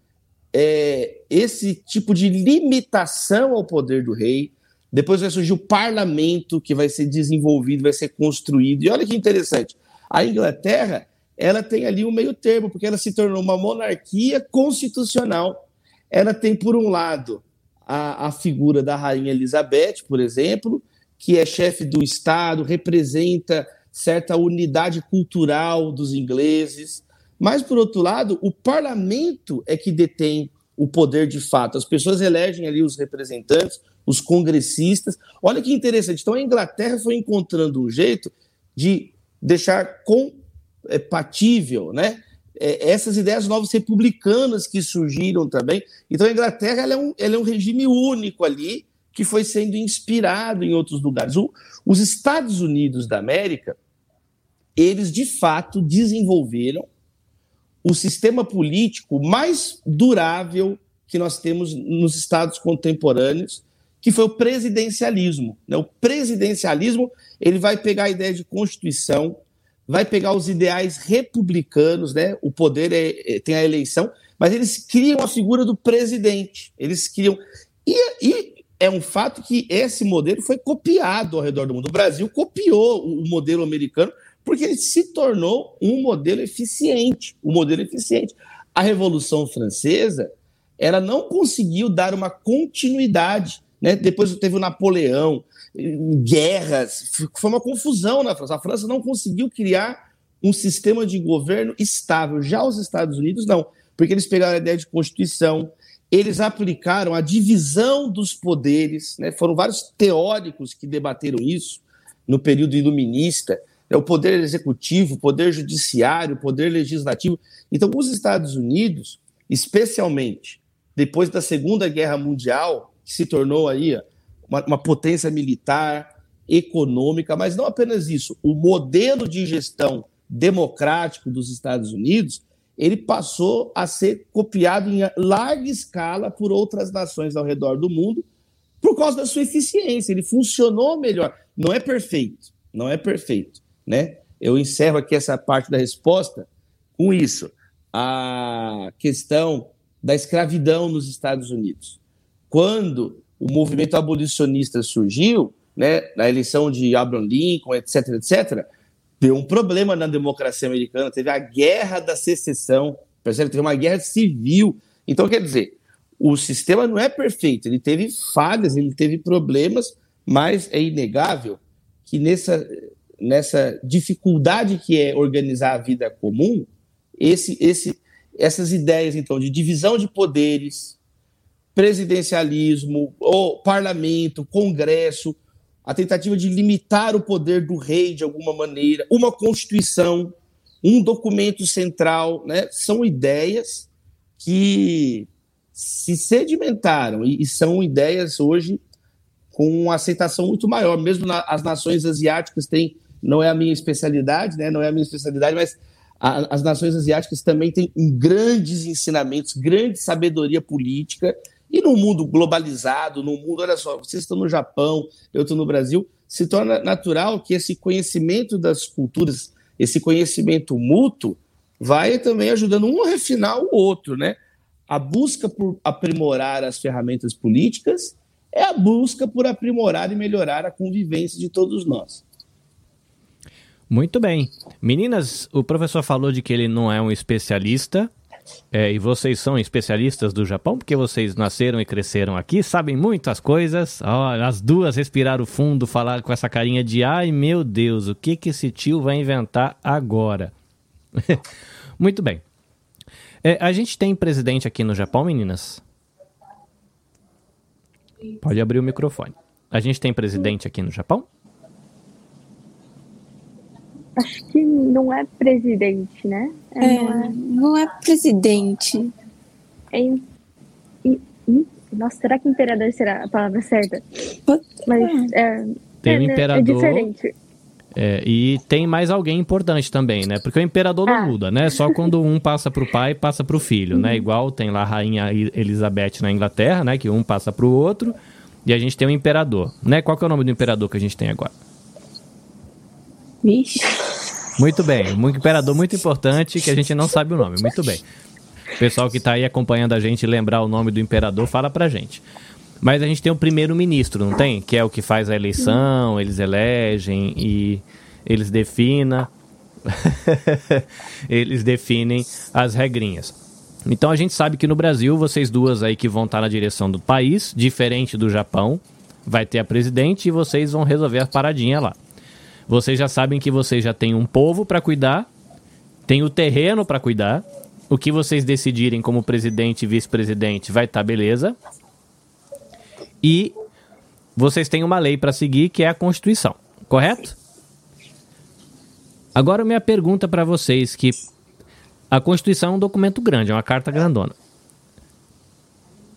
é, esse tipo de limitação ao poder do rei. Depois vai surgir o parlamento que vai ser desenvolvido, vai ser construído. E olha que interessante, a Inglaterra ela tem ali um meio termo, porque ela se tornou uma monarquia constitucional. Ela tem, por um lado, a, a figura da rainha Elizabeth, por exemplo, que é chefe do Estado, representa certa unidade cultural dos ingleses. Mas, por outro lado, o parlamento é que detém o poder de fato. As pessoas elegem ali os representantes, os congressistas. Olha que interessante. Então, a Inglaterra foi encontrando um jeito de deixar compatível né, é, essas ideias novas republicanas que surgiram também. Então, a Inglaterra ela é, um, ela é um regime único ali que foi sendo inspirado em outros lugares. O, os Estados Unidos da América, eles de fato desenvolveram o sistema político mais durável que nós temos nos estados contemporâneos, que foi o presidencialismo. Né? O presidencialismo ele vai pegar a ideia de constituição, vai pegar os ideais republicanos, né? O poder é, é, tem a eleição, mas eles criam a figura do presidente. Eles criam e, e, é um fato que esse modelo foi copiado ao redor do mundo. O Brasil copiou o modelo americano porque ele se tornou um modelo eficiente, um modelo eficiente. A Revolução Francesa, ela não conseguiu dar uma continuidade, né? Depois teve o Napoleão, guerras, foi uma confusão na França. A França não conseguiu criar um sistema de governo estável. Já os Estados Unidos não, porque eles pegaram a ideia de constituição, eles aplicaram a divisão dos poderes, né? foram vários teóricos que debateram isso no período iluminista, é o poder executivo, o poder judiciário, o poder legislativo. Então, os Estados Unidos, especialmente depois da Segunda Guerra Mundial, que se tornou aí uma, uma potência militar, econômica, mas não apenas isso, o modelo de gestão democrático dos Estados Unidos, ele passou a ser copiado em larga escala por outras nações ao redor do mundo por causa da sua eficiência. Ele funcionou melhor. Não é perfeito, não é perfeito, né? Eu encerro aqui essa parte da resposta com isso. A questão da escravidão nos Estados Unidos. Quando o movimento abolicionista surgiu, né, na eleição de Abraham Lincoln, etc., etc., deu um problema na democracia americana. Teve a guerra da secessão, percebe? Teve uma guerra civil. Então, quer dizer, o sistema não é perfeito, ele teve falhas, ele teve problemas, mas é inegável que nessa nessa dificuldade que é organizar a vida comum, esse, esse, essas ideias, então, de divisão de poderes, presidencialismo, ou parlamento, congresso, a tentativa de limitar o poder do rei de alguma maneira, uma constituição, um documento central, né? são ideias que se sedimentaram e, são ideias hoje com uma aceitação muito maior. Mesmo na, as nações asiáticas têm não é a minha especialidade, né? Não é a minha especialidade, mas a, as nações asiáticas também têm grandes ensinamentos, grande sabedoria política. E no mundo globalizado, no mundo, olha só, vocês estão no Japão, eu estou no Brasil, se torna natural que esse conhecimento das culturas, esse conhecimento mútuo, vai também ajudando um a refinar o outro, né? A busca por aprimorar as ferramentas políticas é a busca por aprimorar e melhorar a convivência de todos nós. Muito bem. Meninas, o professor falou de que ele não é um especialista. É, e vocês são especialistas do Japão, porque vocês nasceram e cresceram aqui, sabem muitas coisas. Oh, as duas respiraram fundo, falaram com essa carinha de ai meu Deus, o que, que esse tio vai inventar agora? (laughs) Muito bem. É, a gente tem presidente aqui no Japão, meninas? Pode abrir o microfone. A gente tem presidente aqui no Japão? Acho que não é presidente, né? É, é, não, é... não, é... presidente. É Nossa, será que imperador será a palavra certa? Mas é, tem o é, imperador. É diferente. É, e tem mais alguém importante também, né? Porque o imperador não ah. muda, né? Só quando um (laughs) passa para o pai, passa para o filho, né? Igual tem lá a rainha Elizabeth na Inglaterra, né? Que um passa para o outro. E a gente tem o imperador, né? Qual que é o nome do imperador que a gente tem agora? Vixe. Muito bem, um imperador muito importante que a gente não sabe o nome. Muito bem. O pessoal que está aí acompanhando a gente lembrar o nome do imperador, fala pra gente. Mas a gente tem o primeiro-ministro, não tem? Que é o que faz a eleição, eles elegem e eles definem. (laughs) eles definem as regrinhas. Então a gente sabe que no Brasil, vocês duas aí que vão estar na direção do país, diferente do Japão, vai ter a presidente e vocês vão resolver a paradinha lá. Vocês já sabem que vocês já têm um povo para cuidar, tem o terreno para cuidar. O que vocês decidirem como presidente e vice-presidente vai estar tá beleza. E vocês têm uma lei para seguir que é a Constituição, correto? Agora minha pergunta para vocês que a Constituição é um documento grande, é uma carta grandona.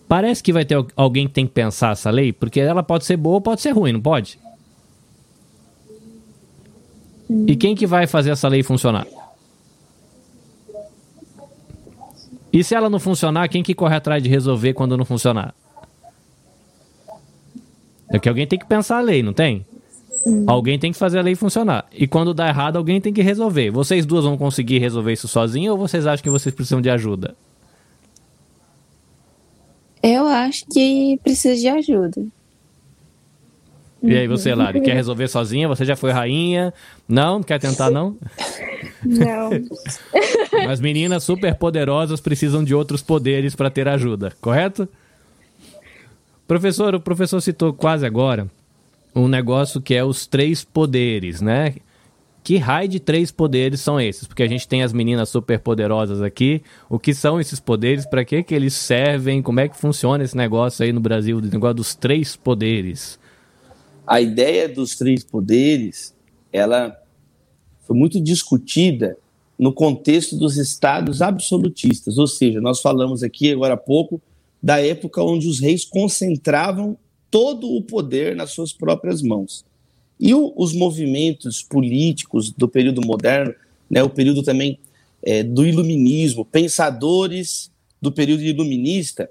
Parece que vai ter alguém que tem que pensar essa lei, porque ela pode ser boa ou pode ser ruim, não pode? E quem que vai fazer essa lei funcionar? E se ela não funcionar, quem que corre atrás de resolver quando não funcionar? É que alguém tem que pensar a lei, não tem? Hum. Alguém tem que fazer a lei funcionar. E quando dá errado, alguém tem que resolver. Vocês duas vão conseguir resolver isso sozinhos ou vocês acham que vocês precisam de ajuda? Eu acho que precisa de ajuda. E aí, você, Lari, quer resolver sozinha? Você já foi rainha? Não? Quer tentar, não? Não. (laughs) As meninas super poderosas precisam de outros poderes para ter ajuda, correto? Professor, o professor citou quase agora um negócio que é os três poderes, né? Que raio de três poderes são esses? Porque a gente tem as meninas super poderosas aqui. O que são esses poderes? Para que, que eles servem? Como é que funciona esse negócio aí no Brasil, o negócio dos três poderes? A ideia dos três poderes, ela foi muito discutida no contexto dos estados absolutistas, ou seja, nós falamos aqui agora há pouco da época onde os reis concentravam todo o poder nas suas próprias mãos. E o, os movimentos políticos do período moderno, né, o período também é, do iluminismo, pensadores do período iluminista,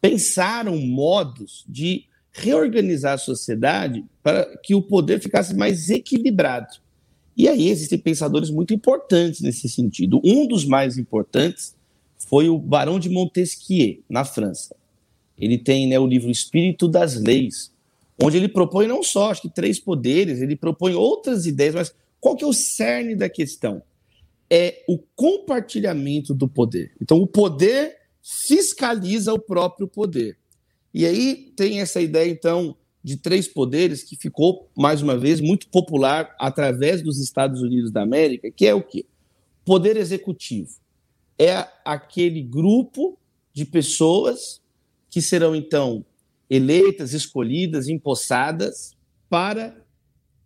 pensaram modos de reorganizar a sociedade para que o poder ficasse mais equilibrado. E aí existem pensadores muito importantes nesse sentido. Um dos mais importantes foi o Barão de Montesquieu, na França. Ele tem né, o livro Espírito das Leis, onde ele propõe não só, acho que três poderes, ele propõe outras ideias, mas qual que é o cerne da questão? É o compartilhamento do poder. Então, o poder fiscaliza o próprio poder. E aí tem essa ideia, então, de três poderes que ficou, mais uma vez, muito popular através dos Estados Unidos da América, que é o quê? Poder executivo. É aquele grupo de pessoas que serão, então, eleitas, escolhidas, empossadas para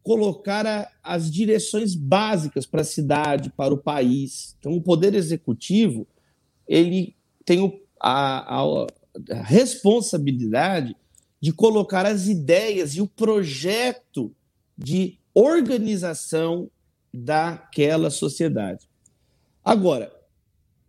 colocar a, as direções básicas para a cidade, para o país. Então, o poder executivo ele tem o, a, a, responsabilidade de colocar as ideias e o projeto de organização daquela sociedade. Agora,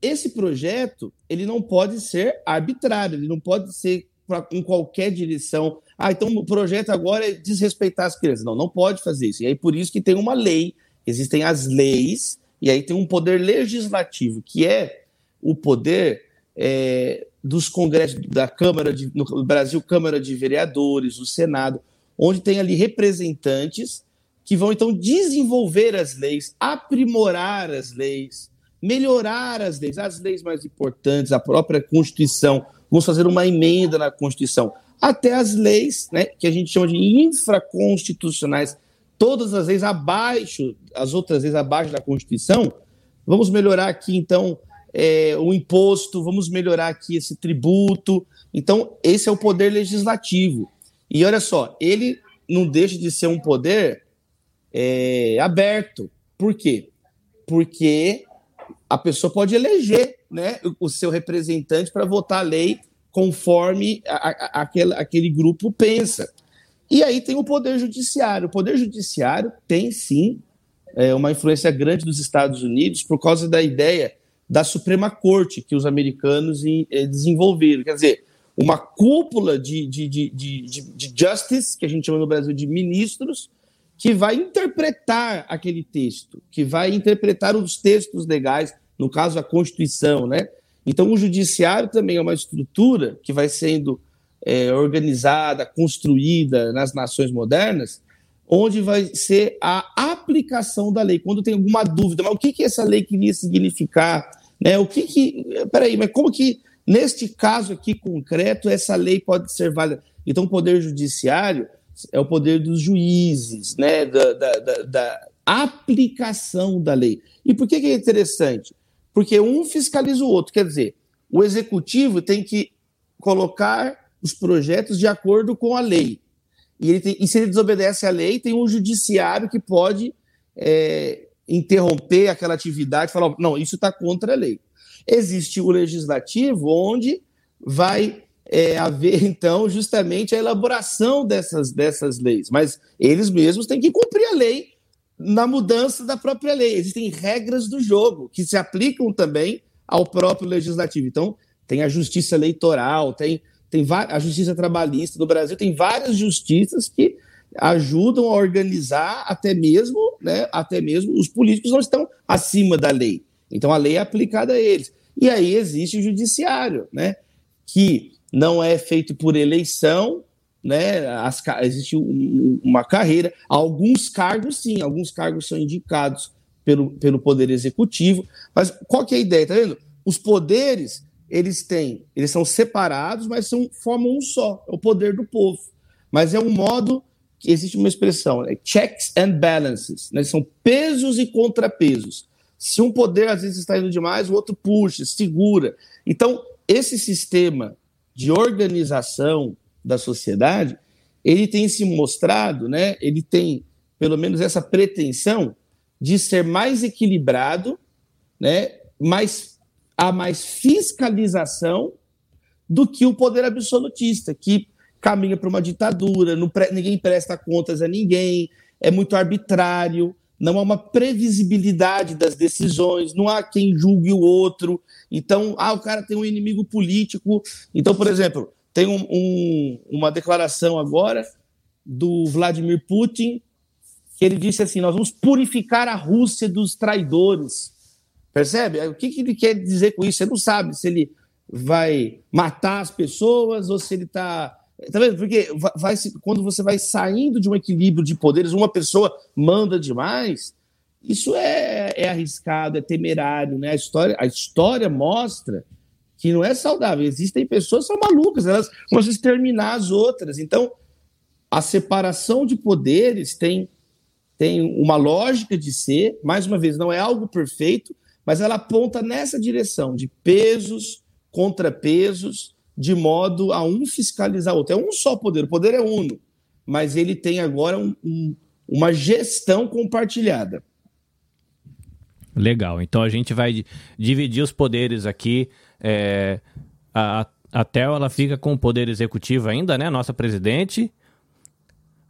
esse projeto ele não pode ser arbitrário, ele não pode ser pra, em qualquer direção. Ah, então o projeto agora é desrespeitar as crianças. Não, não pode fazer isso. E aí por isso que tem uma lei, existem as leis, e aí tem um poder legislativo, que é o poder é, dos congressos da Câmara de, no Brasil, Câmara de Vereadores, o Senado, onde tem ali representantes que vão então desenvolver as leis, aprimorar as leis, melhorar as leis, as leis mais importantes, a própria Constituição. Vamos fazer uma emenda na Constituição, até as leis, né, que a gente chama de infraconstitucionais, todas as leis abaixo, as outras leis abaixo da Constituição. Vamos melhorar aqui então é, o imposto, vamos melhorar aqui esse tributo. Então, esse é o poder legislativo. E olha só, ele não deixa de ser um poder é, aberto. Por quê? Porque a pessoa pode eleger né, o seu representante para votar a lei conforme a, a, aquele, aquele grupo pensa. E aí tem o Poder Judiciário. O Poder Judiciário tem, sim, é, uma influência grande dos Estados Unidos por causa da ideia da Suprema Corte que os americanos é, desenvolveram. Quer dizer, uma cúpula de, de, de, de, de justice, que a gente chama no Brasil de ministros, que vai interpretar aquele texto, que vai interpretar os textos legais, no caso a Constituição, né? Então o judiciário também é uma estrutura que vai sendo é, organizada, construída nas nações modernas, onde vai ser a aplicação da lei. Quando tem alguma dúvida, mas o que, que essa lei queria significar? Né? O que que. Peraí, mas como que, neste caso aqui concreto, essa lei pode ser válida? Então, o Poder Judiciário é o poder dos juízes, né? da, da, da, da aplicação da lei. E por que, que é interessante? Porque um fiscaliza o outro, quer dizer, o executivo tem que colocar os projetos de acordo com a lei. E, ele tem, e se ele desobedece à lei, tem um judiciário que pode é, interromper aquela atividade falar: não, isso está contra a lei. Existe o legislativo, onde vai é, haver, (laughs) então, justamente a elaboração dessas, dessas leis. Mas eles mesmos têm que cumprir a lei na mudança da própria lei. Existem regras do jogo que se aplicam também ao próprio legislativo. Então, tem a justiça eleitoral, tem tem a justiça trabalhista do Brasil tem várias justiças que ajudam a organizar até mesmo, né, até mesmo os políticos não estão acima da lei. Então a lei é aplicada a eles. E aí existe o judiciário, né, que não é feito por eleição, né, as, existe um, uma carreira, alguns cargos sim, alguns cargos são indicados pelo, pelo poder executivo, mas qual que é a ideia, tá vendo? Os poderes eles têm, eles são separados, mas são, formam um só, é o poder do povo. Mas é um modo que existe uma expressão, né? checks and balances, né? são pesos e contrapesos. Se um poder às vezes está indo demais, o outro puxa, segura. Então, esse sistema de organização da sociedade, ele tem se mostrado, né? Ele tem pelo menos essa pretensão de ser mais equilibrado, né? Mais há mais fiscalização do que o poder absolutista, que caminha para uma ditadura, pre... ninguém presta contas a ninguém, é muito arbitrário, não há uma previsibilidade das decisões, não há quem julgue o outro. Então, ah, o cara tem um inimigo político. Então, por exemplo, tem um, um, uma declaração agora do Vladimir Putin, que ele disse assim: nós vamos purificar a Rússia dos traidores. Percebe? O que, que ele quer dizer com isso? Você não sabe se ele vai matar as pessoas ou se ele está. Tá vendo? Porque vai, quando você vai saindo de um equilíbrio de poderes, uma pessoa manda demais, isso é, é arriscado, é temerário, né? A história, a história mostra que não é saudável. Existem pessoas que são malucas, elas a exterminar as outras. Então, a separação de poderes tem, tem uma lógica de ser, mais uma vez, não é algo perfeito, mas ela aponta nessa direção de pesos, contrapesos, de modo a um fiscalizar o outro. É um só poder, o poder é uno, mas ele tem agora um, um, uma gestão compartilhada. Legal, então a gente vai dividir os poderes aqui. É, a, a Theo, ela fica com o poder executivo ainda, né? Nossa presidente.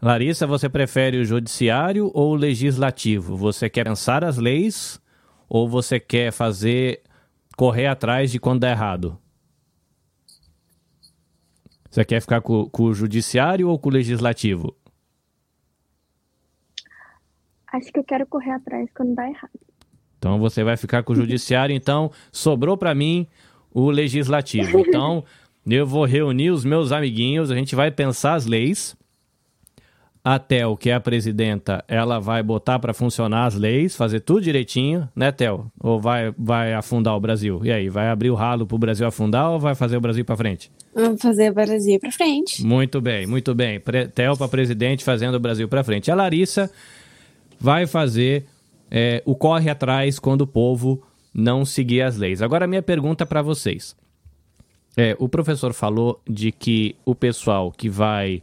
Larissa, você prefere o judiciário ou o legislativo? Você quer pensar as leis ou você quer fazer correr atrás de quando dá errado? Você quer ficar com, com o judiciário ou com o legislativo? Acho que eu quero correr atrás quando dá errado. Então você vai ficar com o judiciário, (laughs) então sobrou para mim o legislativo. Então eu vou reunir os meus amiguinhos, a gente vai pensar as leis a Tel, que é a presidenta, ela vai botar para funcionar as leis, fazer tudo direitinho, né, Tel? Ou vai, vai afundar o Brasil? E aí, vai abrir o ralo para o Brasil afundar ou vai fazer o Brasil para frente? Vamos fazer o Brasil para frente. Muito bem, muito bem. Pre Tel para presidente fazendo o Brasil para frente. A Larissa vai fazer é, o corre atrás quando o povo não seguir as leis. Agora, a minha pergunta para vocês. É, o professor falou de que o pessoal que vai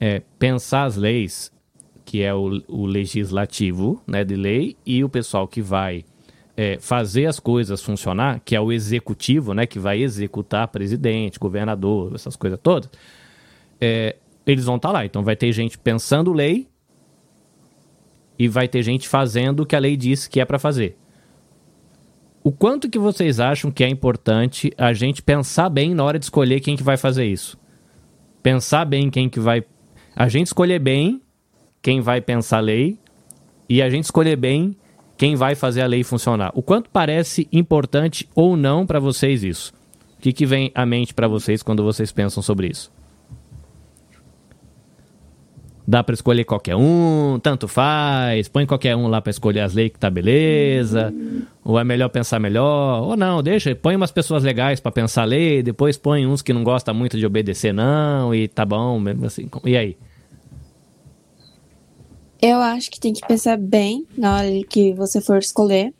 é, pensar as leis, que é o, o, legislativo né, de lei, e o pessoal que vai é, fazer as coisas funcionar, que é o executivo, né, que vai executar presidente, governador, essas coisas todas, é, eles vão estar tá lá. Então vai ter gente pensando lei e vai ter gente fazendo o que a lei diz que é para fazer. O quanto que vocês acham que é importante a gente pensar bem na hora de escolher quem que vai fazer isso? Pensar bem quem que vai... A gente escolher bem quem vai pensar a lei e a gente escolher bem quem vai fazer a lei funcionar. O quanto parece importante ou não para vocês isso? O que, que vem à mente para vocês quando vocês pensam sobre isso? Dá para escolher qualquer um, tanto faz, põe qualquer um lá para escolher as leis que tá beleza, ou é melhor pensar melhor, ou não, deixa, põe umas pessoas legais para pensar a lei, depois põe uns que não gostam muito de obedecer não, e tá bom, mesmo assim. E aí? Eu acho que tem que pensar bem na hora que você for escolher.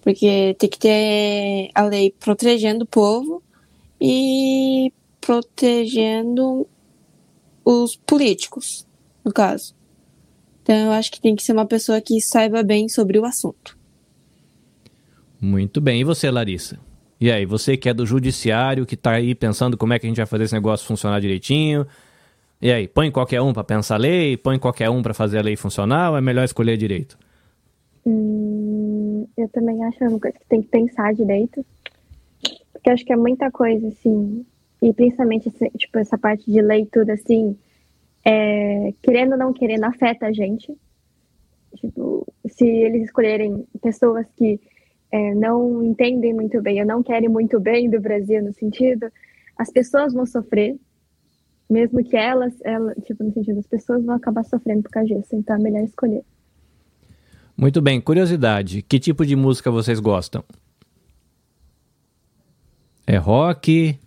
Porque tem que ter a lei protegendo o povo e protegendo os políticos, no caso. Então eu acho que tem que ser uma pessoa que saiba bem sobre o assunto. Muito bem. E você, Larissa? E aí, você que é do judiciário, que está aí pensando como é que a gente vai fazer esse negócio funcionar direitinho, e aí, põe qualquer um para pensar a lei, põe qualquer um para fazer a lei funcionar, ou é melhor escolher direito? Hum, eu também acho uma coisa que tem que pensar direito. Porque acho que é muita coisa, assim, e principalmente, tipo, essa parte de leitura, assim, é, querendo ou não querendo, afeta a gente. Tipo, se eles escolherem pessoas que é, não entendem muito bem ou não querem muito bem do Brasil no sentido, as pessoas vão sofrer, mesmo que elas, ela, tipo, no sentido, as pessoas vão acabar sofrendo por causa disso, então é melhor escolher. Muito bem, curiosidade, que tipo de música vocês gostam? É rock?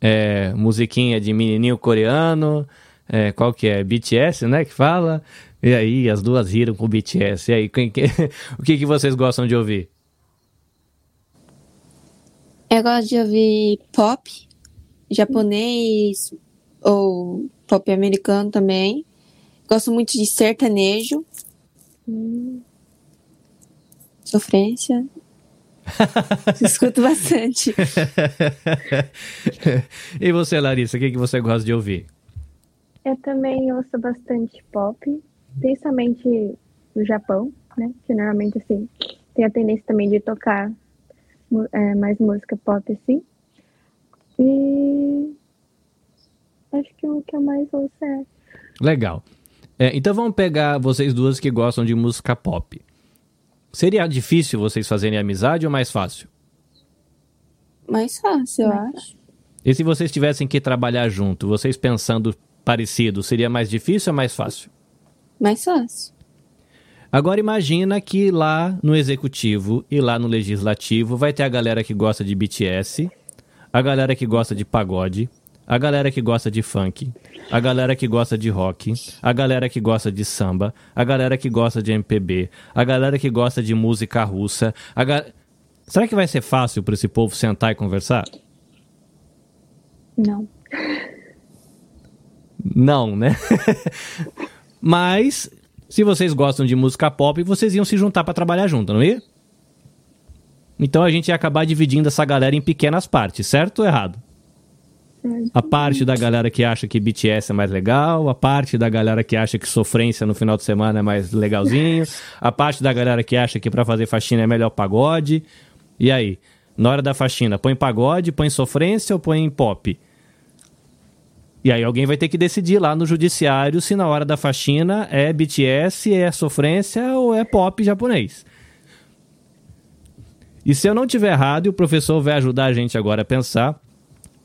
É musiquinha de menininho coreano? É, qual que é? BTS, né, que fala? E aí, as duas riram com o BTS. E aí, quem, que, (laughs) o que, que vocês gostam de ouvir? Eu gosto de ouvir pop, japonês, ou pop americano também. Gosto muito de sertanejo. Hum. Sofrência. (laughs) Escuto bastante. (laughs) e você, Larissa, o que, que você gosta de ouvir? Eu também ouço bastante pop, principalmente no Japão, né? Que normalmente, assim, tem a tendência também de tocar é, mais música pop, assim. E Acho que o que eu mais ouço é. Legal. É, então vamos pegar vocês duas que gostam de música pop. Seria difícil vocês fazerem amizade ou mais fácil? Mais fácil, eu mais acho. E se vocês tivessem que trabalhar junto, vocês pensando parecido, seria mais difícil ou mais fácil? Mais fácil. Agora imagina que lá no executivo e lá no legislativo vai ter a galera que gosta de BTS, a galera que gosta de pagode, a galera que gosta de funk, a galera que gosta de rock, a galera que gosta de samba, a galera que gosta de MPB, a galera que gosta de música russa. Ga... Será que vai ser fácil para esse povo sentar e conversar? Não. Não, né? (laughs) Mas se vocês gostam de música pop, vocês iam se juntar para trabalhar junto, não ia? Então a gente ia acabar dividindo essa galera em pequenas partes, certo ou errado? A parte da galera que acha que BTS é mais legal, a parte da galera que acha que sofrência no final de semana é mais legalzinho, (laughs) a parte da galera que acha que para fazer faxina é melhor pagode. E aí, na hora da faxina, põe pagode, põe sofrência ou põe pop? E aí alguém vai ter que decidir lá no judiciário se na hora da faxina é BTS, é sofrência ou é pop japonês. E se eu não tiver errado, e o professor vai ajudar a gente agora a pensar,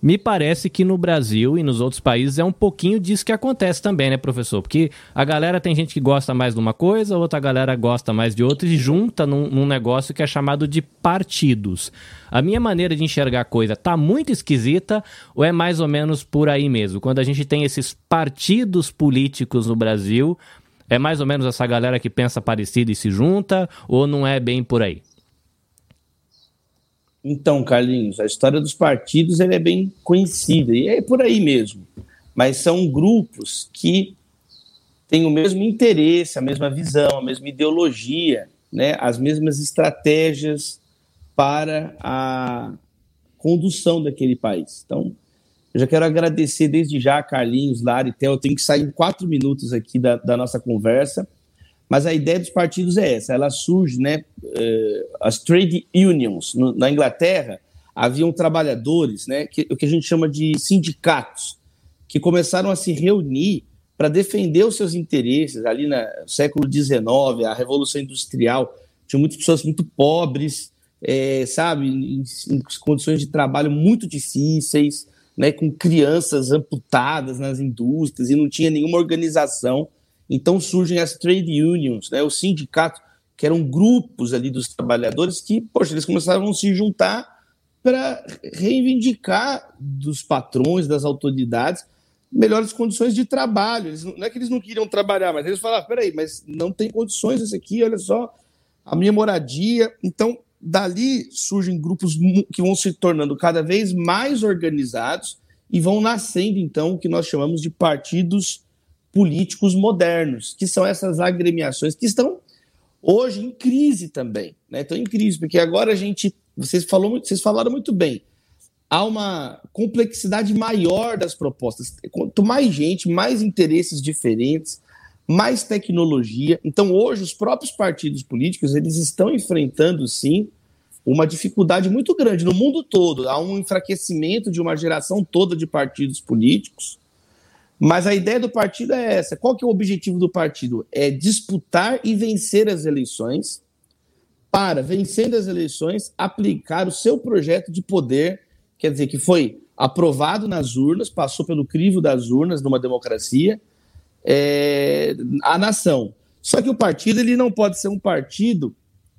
me parece que no Brasil e nos outros países é um pouquinho disso que acontece também, né, professor? Porque a galera tem gente que gosta mais de uma coisa, outra galera gosta mais de outra e junta num, num negócio que é chamado de partidos. A minha maneira de enxergar a coisa tá muito esquisita ou é mais ou menos por aí mesmo? Quando a gente tem esses partidos políticos no Brasil, é mais ou menos essa galera que pensa parecido e se junta ou não é bem por aí? Então, Carlinhos, a história dos partidos é bem conhecida e é por aí mesmo. Mas são grupos que têm o mesmo interesse, a mesma visão, a mesma ideologia, né, as mesmas estratégias para a condução daquele país. Então, Eu já quero agradecer desde já Carlinhos, Lari, Theo. Eu tenho que sair em quatro minutos aqui da, da nossa conversa. Mas a ideia dos partidos é essa, ela surge, né? Uh, as trade unions na Inglaterra haviam trabalhadores, né? Que, o que a gente chama de sindicatos, que começaram a se reunir para defender os seus interesses ali no século XIX, a Revolução Industrial. Tinha muitas pessoas muito pobres, é, sabe, em, em, condições de trabalho muito difíceis, né, com crianças amputadas nas indústrias e não tinha nenhuma organização. Então surgem as trade unions, né, os sindicatos, que eram grupos ali dos trabalhadores que, poxa, eles começaram a se juntar para reivindicar dos patrões, das autoridades, melhores condições de trabalho. Eles, não é que eles não queriam trabalhar, mas eles falaram: peraí, mas não tem condições isso aqui, olha só, a minha moradia. Então, dali surgem grupos que vão se tornando cada vez mais organizados e vão nascendo, então, o que nós chamamos de partidos políticos modernos, que são essas agremiações que estão hoje em crise também. Né? Estão em crise, porque agora a gente. Vocês, falou, vocês falaram muito bem. Há uma complexidade maior das propostas. Quanto mais gente, mais interesses diferentes, mais tecnologia. Então, hoje, os próprios partidos políticos eles estão enfrentando, sim, uma dificuldade muito grande no mundo todo. Há um enfraquecimento de uma geração toda de partidos políticos. Mas a ideia do partido é essa. Qual que é o objetivo do partido? É disputar e vencer as eleições para, vencendo as eleições, aplicar o seu projeto de poder, quer dizer, que foi aprovado nas urnas, passou pelo crivo das urnas numa democracia, é, a nação. Só que o partido ele não pode ser um partido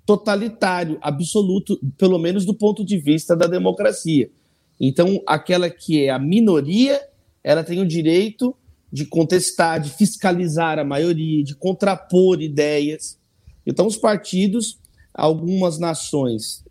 totalitário, absoluto, pelo menos do ponto de vista da democracia. Então, aquela que é a minoria, ela tem o direito de contestar, de fiscalizar a maioria, de contrapor ideias. Então, os partidos, algumas nações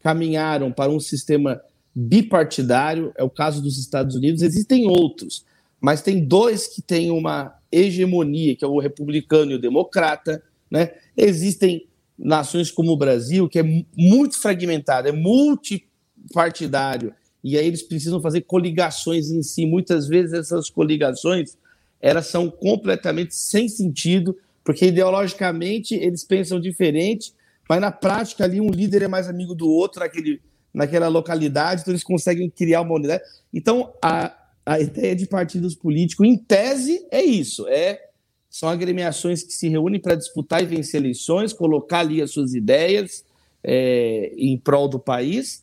caminharam para um sistema bipartidário, é o caso dos Estados Unidos, existem outros, mas tem dois que têm uma hegemonia, que é o republicano e o democrata, né? Existem nações como o Brasil, que é muito fragmentado, é multipartidário, e aí eles precisam fazer coligações em si. Muitas vezes essas coligações elas são completamente sem sentido, porque ideologicamente eles pensam diferente, mas na prática ali um líder é mais amigo do outro naquele, naquela localidade, então eles conseguem criar uma unidade. Então a, a ideia de partidos políticos, em tese, é isso: é são agremiações que se reúnem para disputar e vencer eleições, colocar ali as suas ideias é, em prol do país.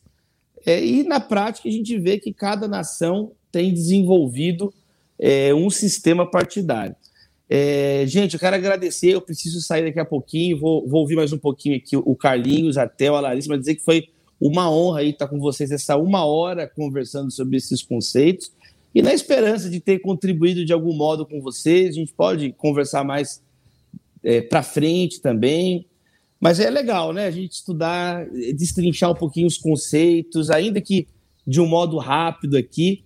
É, e na prática a gente vê que cada nação tem desenvolvido é, um sistema partidário. É, gente, eu quero agradecer. Eu preciso sair daqui a pouquinho. Vou, vou ouvir mais um pouquinho aqui o Carlinhos, até a Larissa, mas dizer que foi uma honra aí estar com vocês essa uma hora conversando sobre esses conceitos. E na esperança de ter contribuído de algum modo com vocês, a gente pode conversar mais é, para frente também. Mas é legal, né? A gente estudar, destrinchar um pouquinho os conceitos, ainda que de um modo rápido aqui,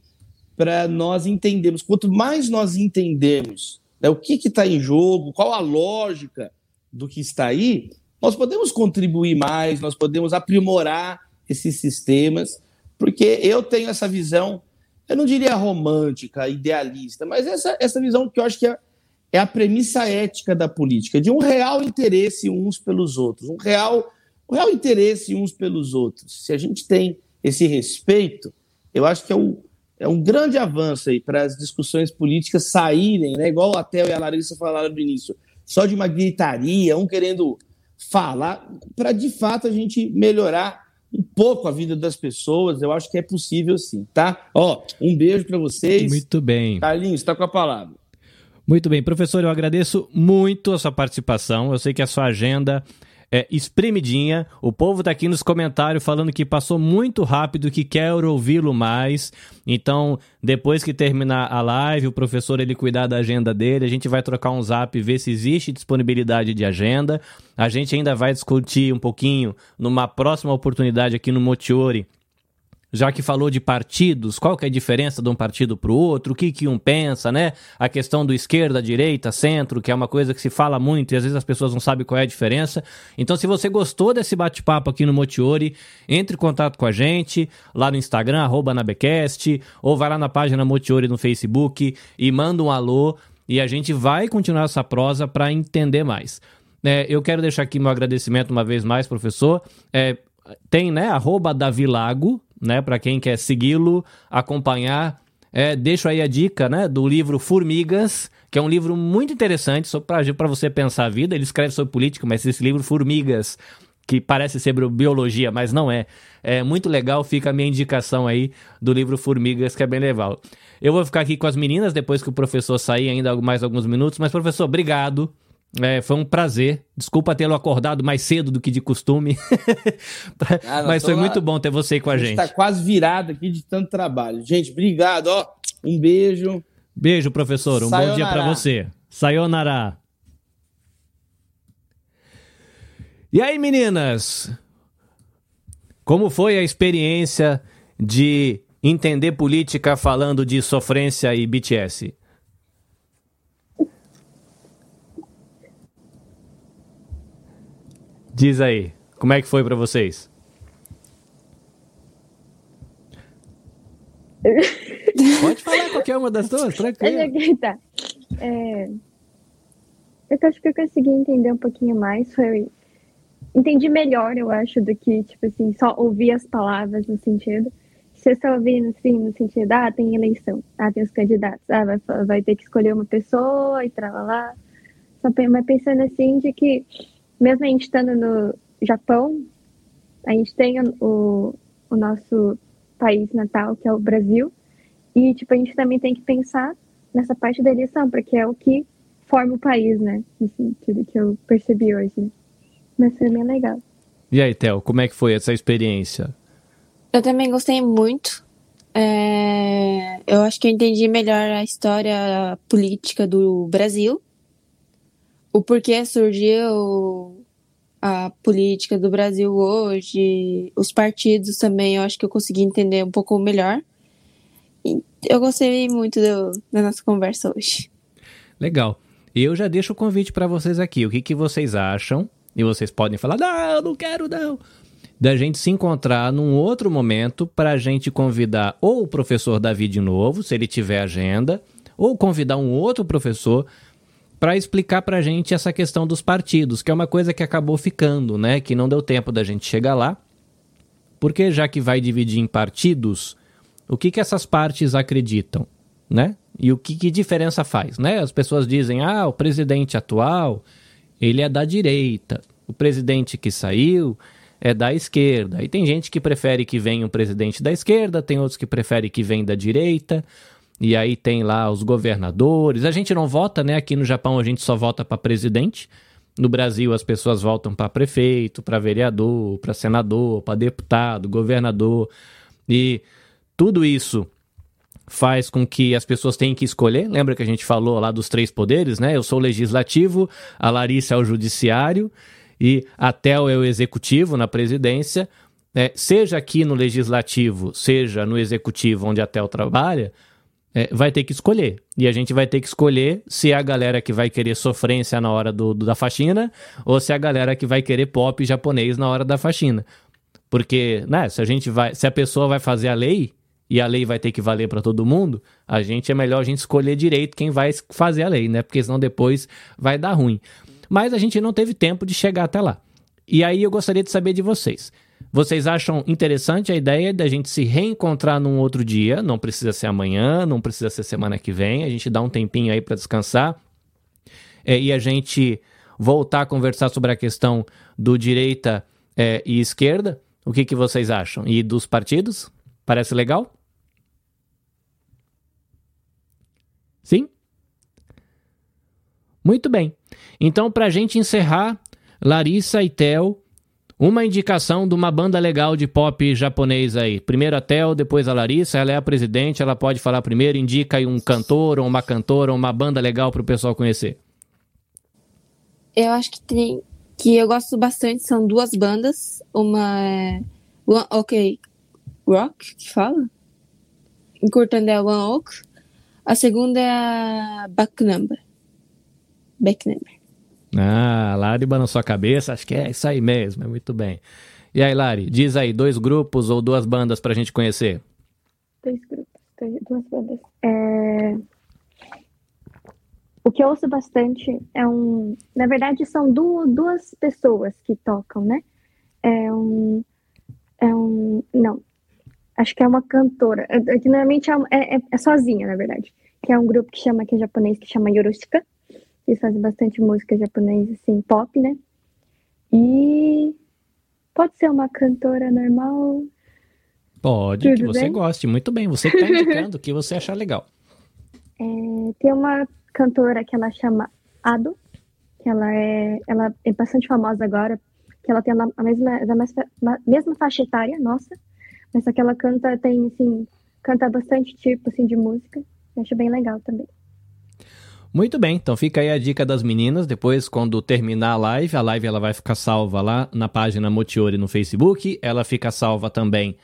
para nós entendermos. Quanto mais nós entendermos né, o que está em jogo, qual a lógica do que está aí, nós podemos contribuir mais, nós podemos aprimorar esses sistemas, porque eu tenho essa visão eu não diria romântica, idealista, mas essa, essa visão que eu acho que é, é a premissa ética da política, de um real interesse uns pelos outros, um real, um real interesse uns pelos outros. Se a gente tem esse respeito, eu acho que é um, é um grande avanço aí para as discussões políticas saírem, né, igual a Theo e a Larissa falaram no início, só de uma gritaria, um querendo falar, para de fato a gente melhorar um pouco a vida das pessoas, eu acho que é possível sim, tá? Ó, um beijo para vocês. Muito bem. Carlinhos, está com a palavra. Muito bem, professor, eu agradeço muito a sua participação. Eu sei que a sua agenda é, espremidinha. O povo tá aqui nos comentários falando que passou muito rápido, que quer ouvi-lo mais. Então, depois que terminar a live, o professor ele cuidar da agenda dele, a gente vai trocar um zap e ver se existe disponibilidade de agenda. A gente ainda vai discutir um pouquinho numa próxima oportunidade aqui no Motiori já que falou de partidos, qual que é a diferença de um partido para o outro, o que, que um pensa, né? A questão do esquerda, direita, centro, que é uma coisa que se fala muito e às vezes as pessoas não sabem qual é a diferença. Então, se você gostou desse bate-papo aqui no Motiori, entre em contato com a gente lá no Instagram, arroba ou vai lá na página Motiori no Facebook e manda um alô e a gente vai continuar essa prosa para entender mais. É, eu quero deixar aqui meu agradecimento uma vez mais, professor. É, tem, né, arroba Davilago, né, para quem quer segui-lo, acompanhar. É, deixo aí a dica, né, do livro Formigas, que é um livro muito interessante para você pensar a vida. Ele escreve sobre política, mas esse livro Formigas, que parece ser biologia, mas não é. É muito legal, fica a minha indicação aí do livro Formigas, que é bem legal. Eu vou ficar aqui com as meninas depois que o professor sair ainda mais alguns minutos, mas professor, obrigado. É, foi um prazer. Desculpa tê-lo acordado mais cedo do que de costume. (laughs) ah, Mas foi lá. muito bom ter você com a, a gente. Está quase virado aqui de tanto trabalho. Gente, obrigado. Ó, um beijo. Beijo, professor. Um Sayonara. bom dia para você. Sayonara. E aí, meninas? Como foi a experiência de entender política falando de sofrência e BTS? Diz aí, como é que foi para vocês? Pode falar qualquer uma das duas, tranquilo. Tá. É, eu acho que eu consegui entender um pouquinho mais. Foi, entendi melhor, eu acho, do que, tipo assim, só ouvir as palavras no sentido. Se você só ouvir assim, no sentido, ah, tem eleição, ah, tem os candidatos, ah, vai, vai ter que escolher uma pessoa e tal lá. Só, mas pensando assim de que mesmo a gente estando no Japão, a gente tem o, o nosso país natal, que é o Brasil, e tipo, a gente também tem que pensar nessa parte da eleição, porque é o que forma o país, né? No sentido que eu percebi hoje. Mas foi bem legal. E aí, Theo, como é que foi essa experiência? Eu também gostei muito. É... Eu acho que eu entendi melhor a história política do Brasil o porquê surgiu a política do Brasil hoje, os partidos também, eu acho que eu consegui entender um pouco melhor. E eu gostei muito do, da nossa conversa hoje. Legal. Eu já deixo o convite para vocês aqui. O que, que vocês acham? E vocês podem falar, não, não quero não. Da gente se encontrar num outro momento para a gente convidar ou o professor Davi de novo, se ele tiver agenda, ou convidar um outro professor para explicar para a gente essa questão dos partidos, que é uma coisa que acabou ficando, né? Que não deu tempo da gente chegar lá, porque já que vai dividir em partidos, o que, que essas partes acreditam, né? E o que, que diferença faz, né? As pessoas dizem, ah, o presidente atual, ele é da direita, o presidente que saiu é da esquerda. E tem gente que prefere que venha um presidente da esquerda, tem outros que preferem que venha da direita. E aí tem lá os governadores. A gente não vota, né? Aqui no Japão a gente só vota para presidente. No Brasil as pessoas votam para prefeito, para vereador, para senador, para deputado, governador. E tudo isso faz com que as pessoas tenham que escolher. Lembra que a gente falou lá dos três poderes, né? Eu sou o legislativo, a Larissa é o judiciário e a Tel é o executivo na presidência. É, seja aqui no legislativo, seja no executivo onde a Tel trabalha, é, vai ter que escolher. E a gente vai ter que escolher se é a galera que vai querer sofrência na hora do, do, da faxina ou se é a galera que vai querer pop japonês na hora da faxina. Porque, né, se a gente vai, se a pessoa vai fazer a lei e a lei vai ter que valer para todo mundo, a gente é melhor a gente escolher direito quem vai fazer a lei, né? Porque senão depois vai dar ruim. Mas a gente não teve tempo de chegar até lá. E aí eu gostaria de saber de vocês. Vocês acham interessante a ideia da gente se reencontrar num outro dia? Não precisa ser amanhã, não precisa ser semana que vem. A gente dá um tempinho aí para descansar é, e a gente voltar a conversar sobre a questão do direita é, e esquerda. O que, que vocês acham? E dos partidos? Parece legal? Sim? Muito bem. Então, para a gente encerrar, Larissa e Theo uma indicação de uma banda legal de pop japonês aí. Primeiro a Tel, depois a Larissa, ela é a presidente, ela pode falar primeiro, indica aí um cantor ou uma cantora ou uma banda legal para o pessoal conhecer. Eu acho que tem que eu gosto bastante, são duas bandas, uma é Ok, Rock, que fala. Encurtando é One Oak. A segunda é a Back Number. Back Number. Ah, Láriba na sua cabeça, acho que é isso aí mesmo, é muito bem. E aí, Lari, diz aí, dois grupos ou duas bandas pra gente conhecer? Dois grupos, duas bandas. É... O que eu ouço bastante é um. Na verdade, são du duas pessoas que tocam, né? É um. É um. Não. Acho que é uma cantora. É, é que normalmente é, é, é, sozinha, na verdade. Que é um grupo que chama, que é japonês, que chama Yorushika. Eles fazem bastante música japonesa, assim, pop, né? E. Pode ser uma cantora normal. Pode, Tudo que você bem? goste. Muito bem. Você está indicando o que você achar legal. É, tem uma cantora que ela chama Ado, que ela é, ela é bastante famosa agora, que ela tem a mesma, a mesma faixa etária, nossa, mas só que ela canta, tem, assim, canta bastante tipo, assim, de música, eu acho bem legal também. Muito bem, então fica aí a dica das meninas. Depois, quando terminar a live, a live ela vai ficar salva lá na página Motiori no Facebook. Ela fica salva também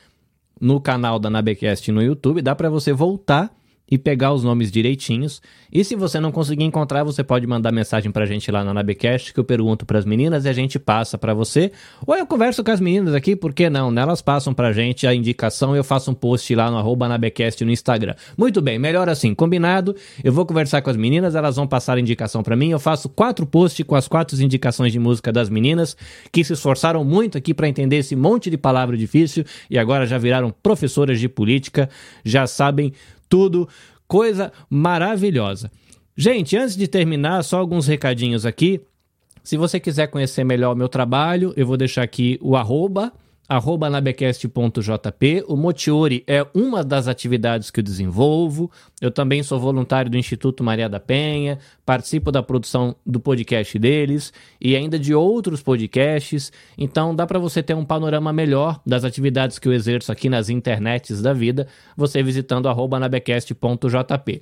no canal da Nabecast no YouTube. Dá para você voltar e pegar os nomes direitinhos. E se você não conseguir encontrar, você pode mandar mensagem pra gente lá na Nabecast, que eu pergunto pras meninas e a gente passa para você. Ou eu converso com as meninas aqui, por que não? Elas passam pra gente a indicação e eu faço um post lá no arroba Nabecast no Instagram. Muito bem, melhor assim, combinado. Eu vou conversar com as meninas, elas vão passar a indicação para mim. Eu faço quatro posts com as quatro indicações de música das meninas, que se esforçaram muito aqui para entender esse monte de palavra difícil e agora já viraram professoras de política, já sabem tudo, coisa maravilhosa. Gente, antes de terminar, só alguns recadinhos aqui. Se você quiser conhecer melhor o meu trabalho, eu vou deixar aqui o arroba arroba nabecast.jp. O Motiori é uma das atividades que eu desenvolvo. Eu também sou voluntário do Instituto Maria da Penha, participo da produção do podcast deles e ainda de outros podcasts. Então dá para você ter um panorama melhor das atividades que eu exerço aqui nas internets da vida, você visitando arroba nabecast.jp.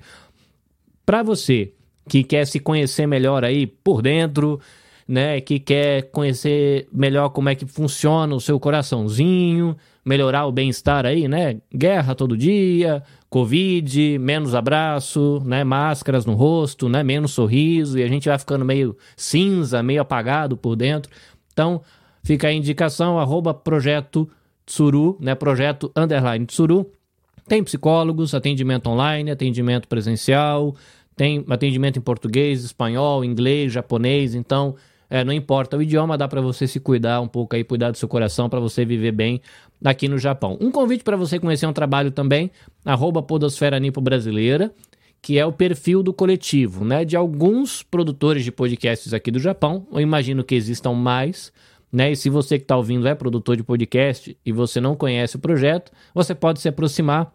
Para você que quer se conhecer melhor aí por dentro, né, que quer conhecer melhor como é que funciona o seu coraçãozinho, melhorar o bem-estar aí, né? Guerra todo dia, Covid, menos abraço, né? Máscaras no rosto, né? Menos sorriso e a gente vai ficando meio cinza, meio apagado por dentro. Então, fica a indicação, arroba projeto Tsuru, né? Projeto underline Tsuru. Tem psicólogos, atendimento online, atendimento presencial, tem atendimento em português, espanhol, inglês, japonês, então é, não importa o idioma, dá para você se cuidar um pouco aí, cuidar do seu coração para você viver bem aqui no Japão. Um convite para você conhecer um trabalho também, arroba Podosfera Nipo Brasileira, que é o perfil do coletivo, né? De alguns produtores de podcasts aqui do Japão. Eu imagino que existam mais, né? E se você que está ouvindo é produtor de podcast e você não conhece o projeto, você pode se aproximar.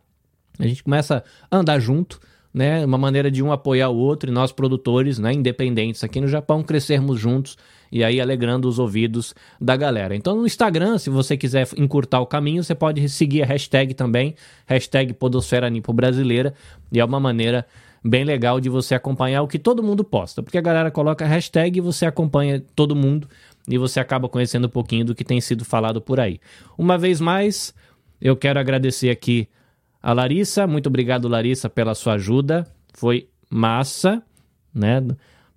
A gente começa a andar junto né, uma maneira de um apoiar o outro e nós produtores, né, independentes aqui no Japão, crescermos juntos e aí alegrando os ouvidos da galera. Então no Instagram, se você quiser encurtar o caminho, você pode seguir a hashtag também, hashtag Podosfera Nipo Brasileira, e é uma maneira bem legal de você acompanhar o que todo mundo posta, porque a galera coloca hashtag e você acompanha todo mundo e você acaba conhecendo um pouquinho do que tem sido falado por aí. Uma vez mais, eu quero agradecer aqui a Larissa, muito obrigado, Larissa, pela sua ajuda. Foi massa, né?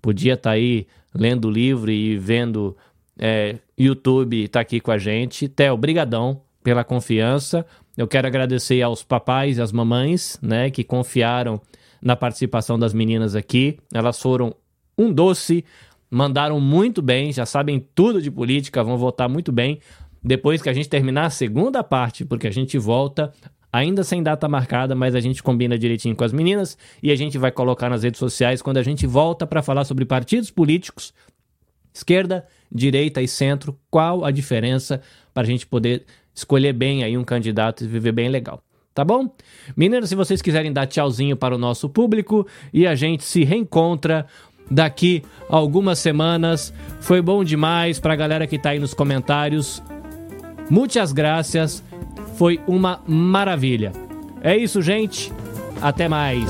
Podia estar tá aí lendo o livro e vendo é, YouTube, tá aqui com a gente. Theo, brigadão pela confiança. Eu quero agradecer aos papais e às mamães, né, que confiaram na participação das meninas aqui. Elas foram um doce, mandaram muito bem, já sabem tudo de política, vão votar muito bem. Depois que a gente terminar a segunda parte, porque a gente volta ainda sem data marcada, mas a gente combina direitinho com as meninas e a gente vai colocar nas redes sociais quando a gente volta para falar sobre partidos políticos, esquerda, direita e centro, qual a diferença para a gente poder escolher bem aí um candidato e viver bem legal. Tá bom? Meninas, se vocês quiserem dar tchauzinho para o nosso público e a gente se reencontra daqui algumas semanas. Foi bom demais para a galera que está aí nos comentários. Muitas graças. Foi uma maravilha. É isso, gente. Até mais.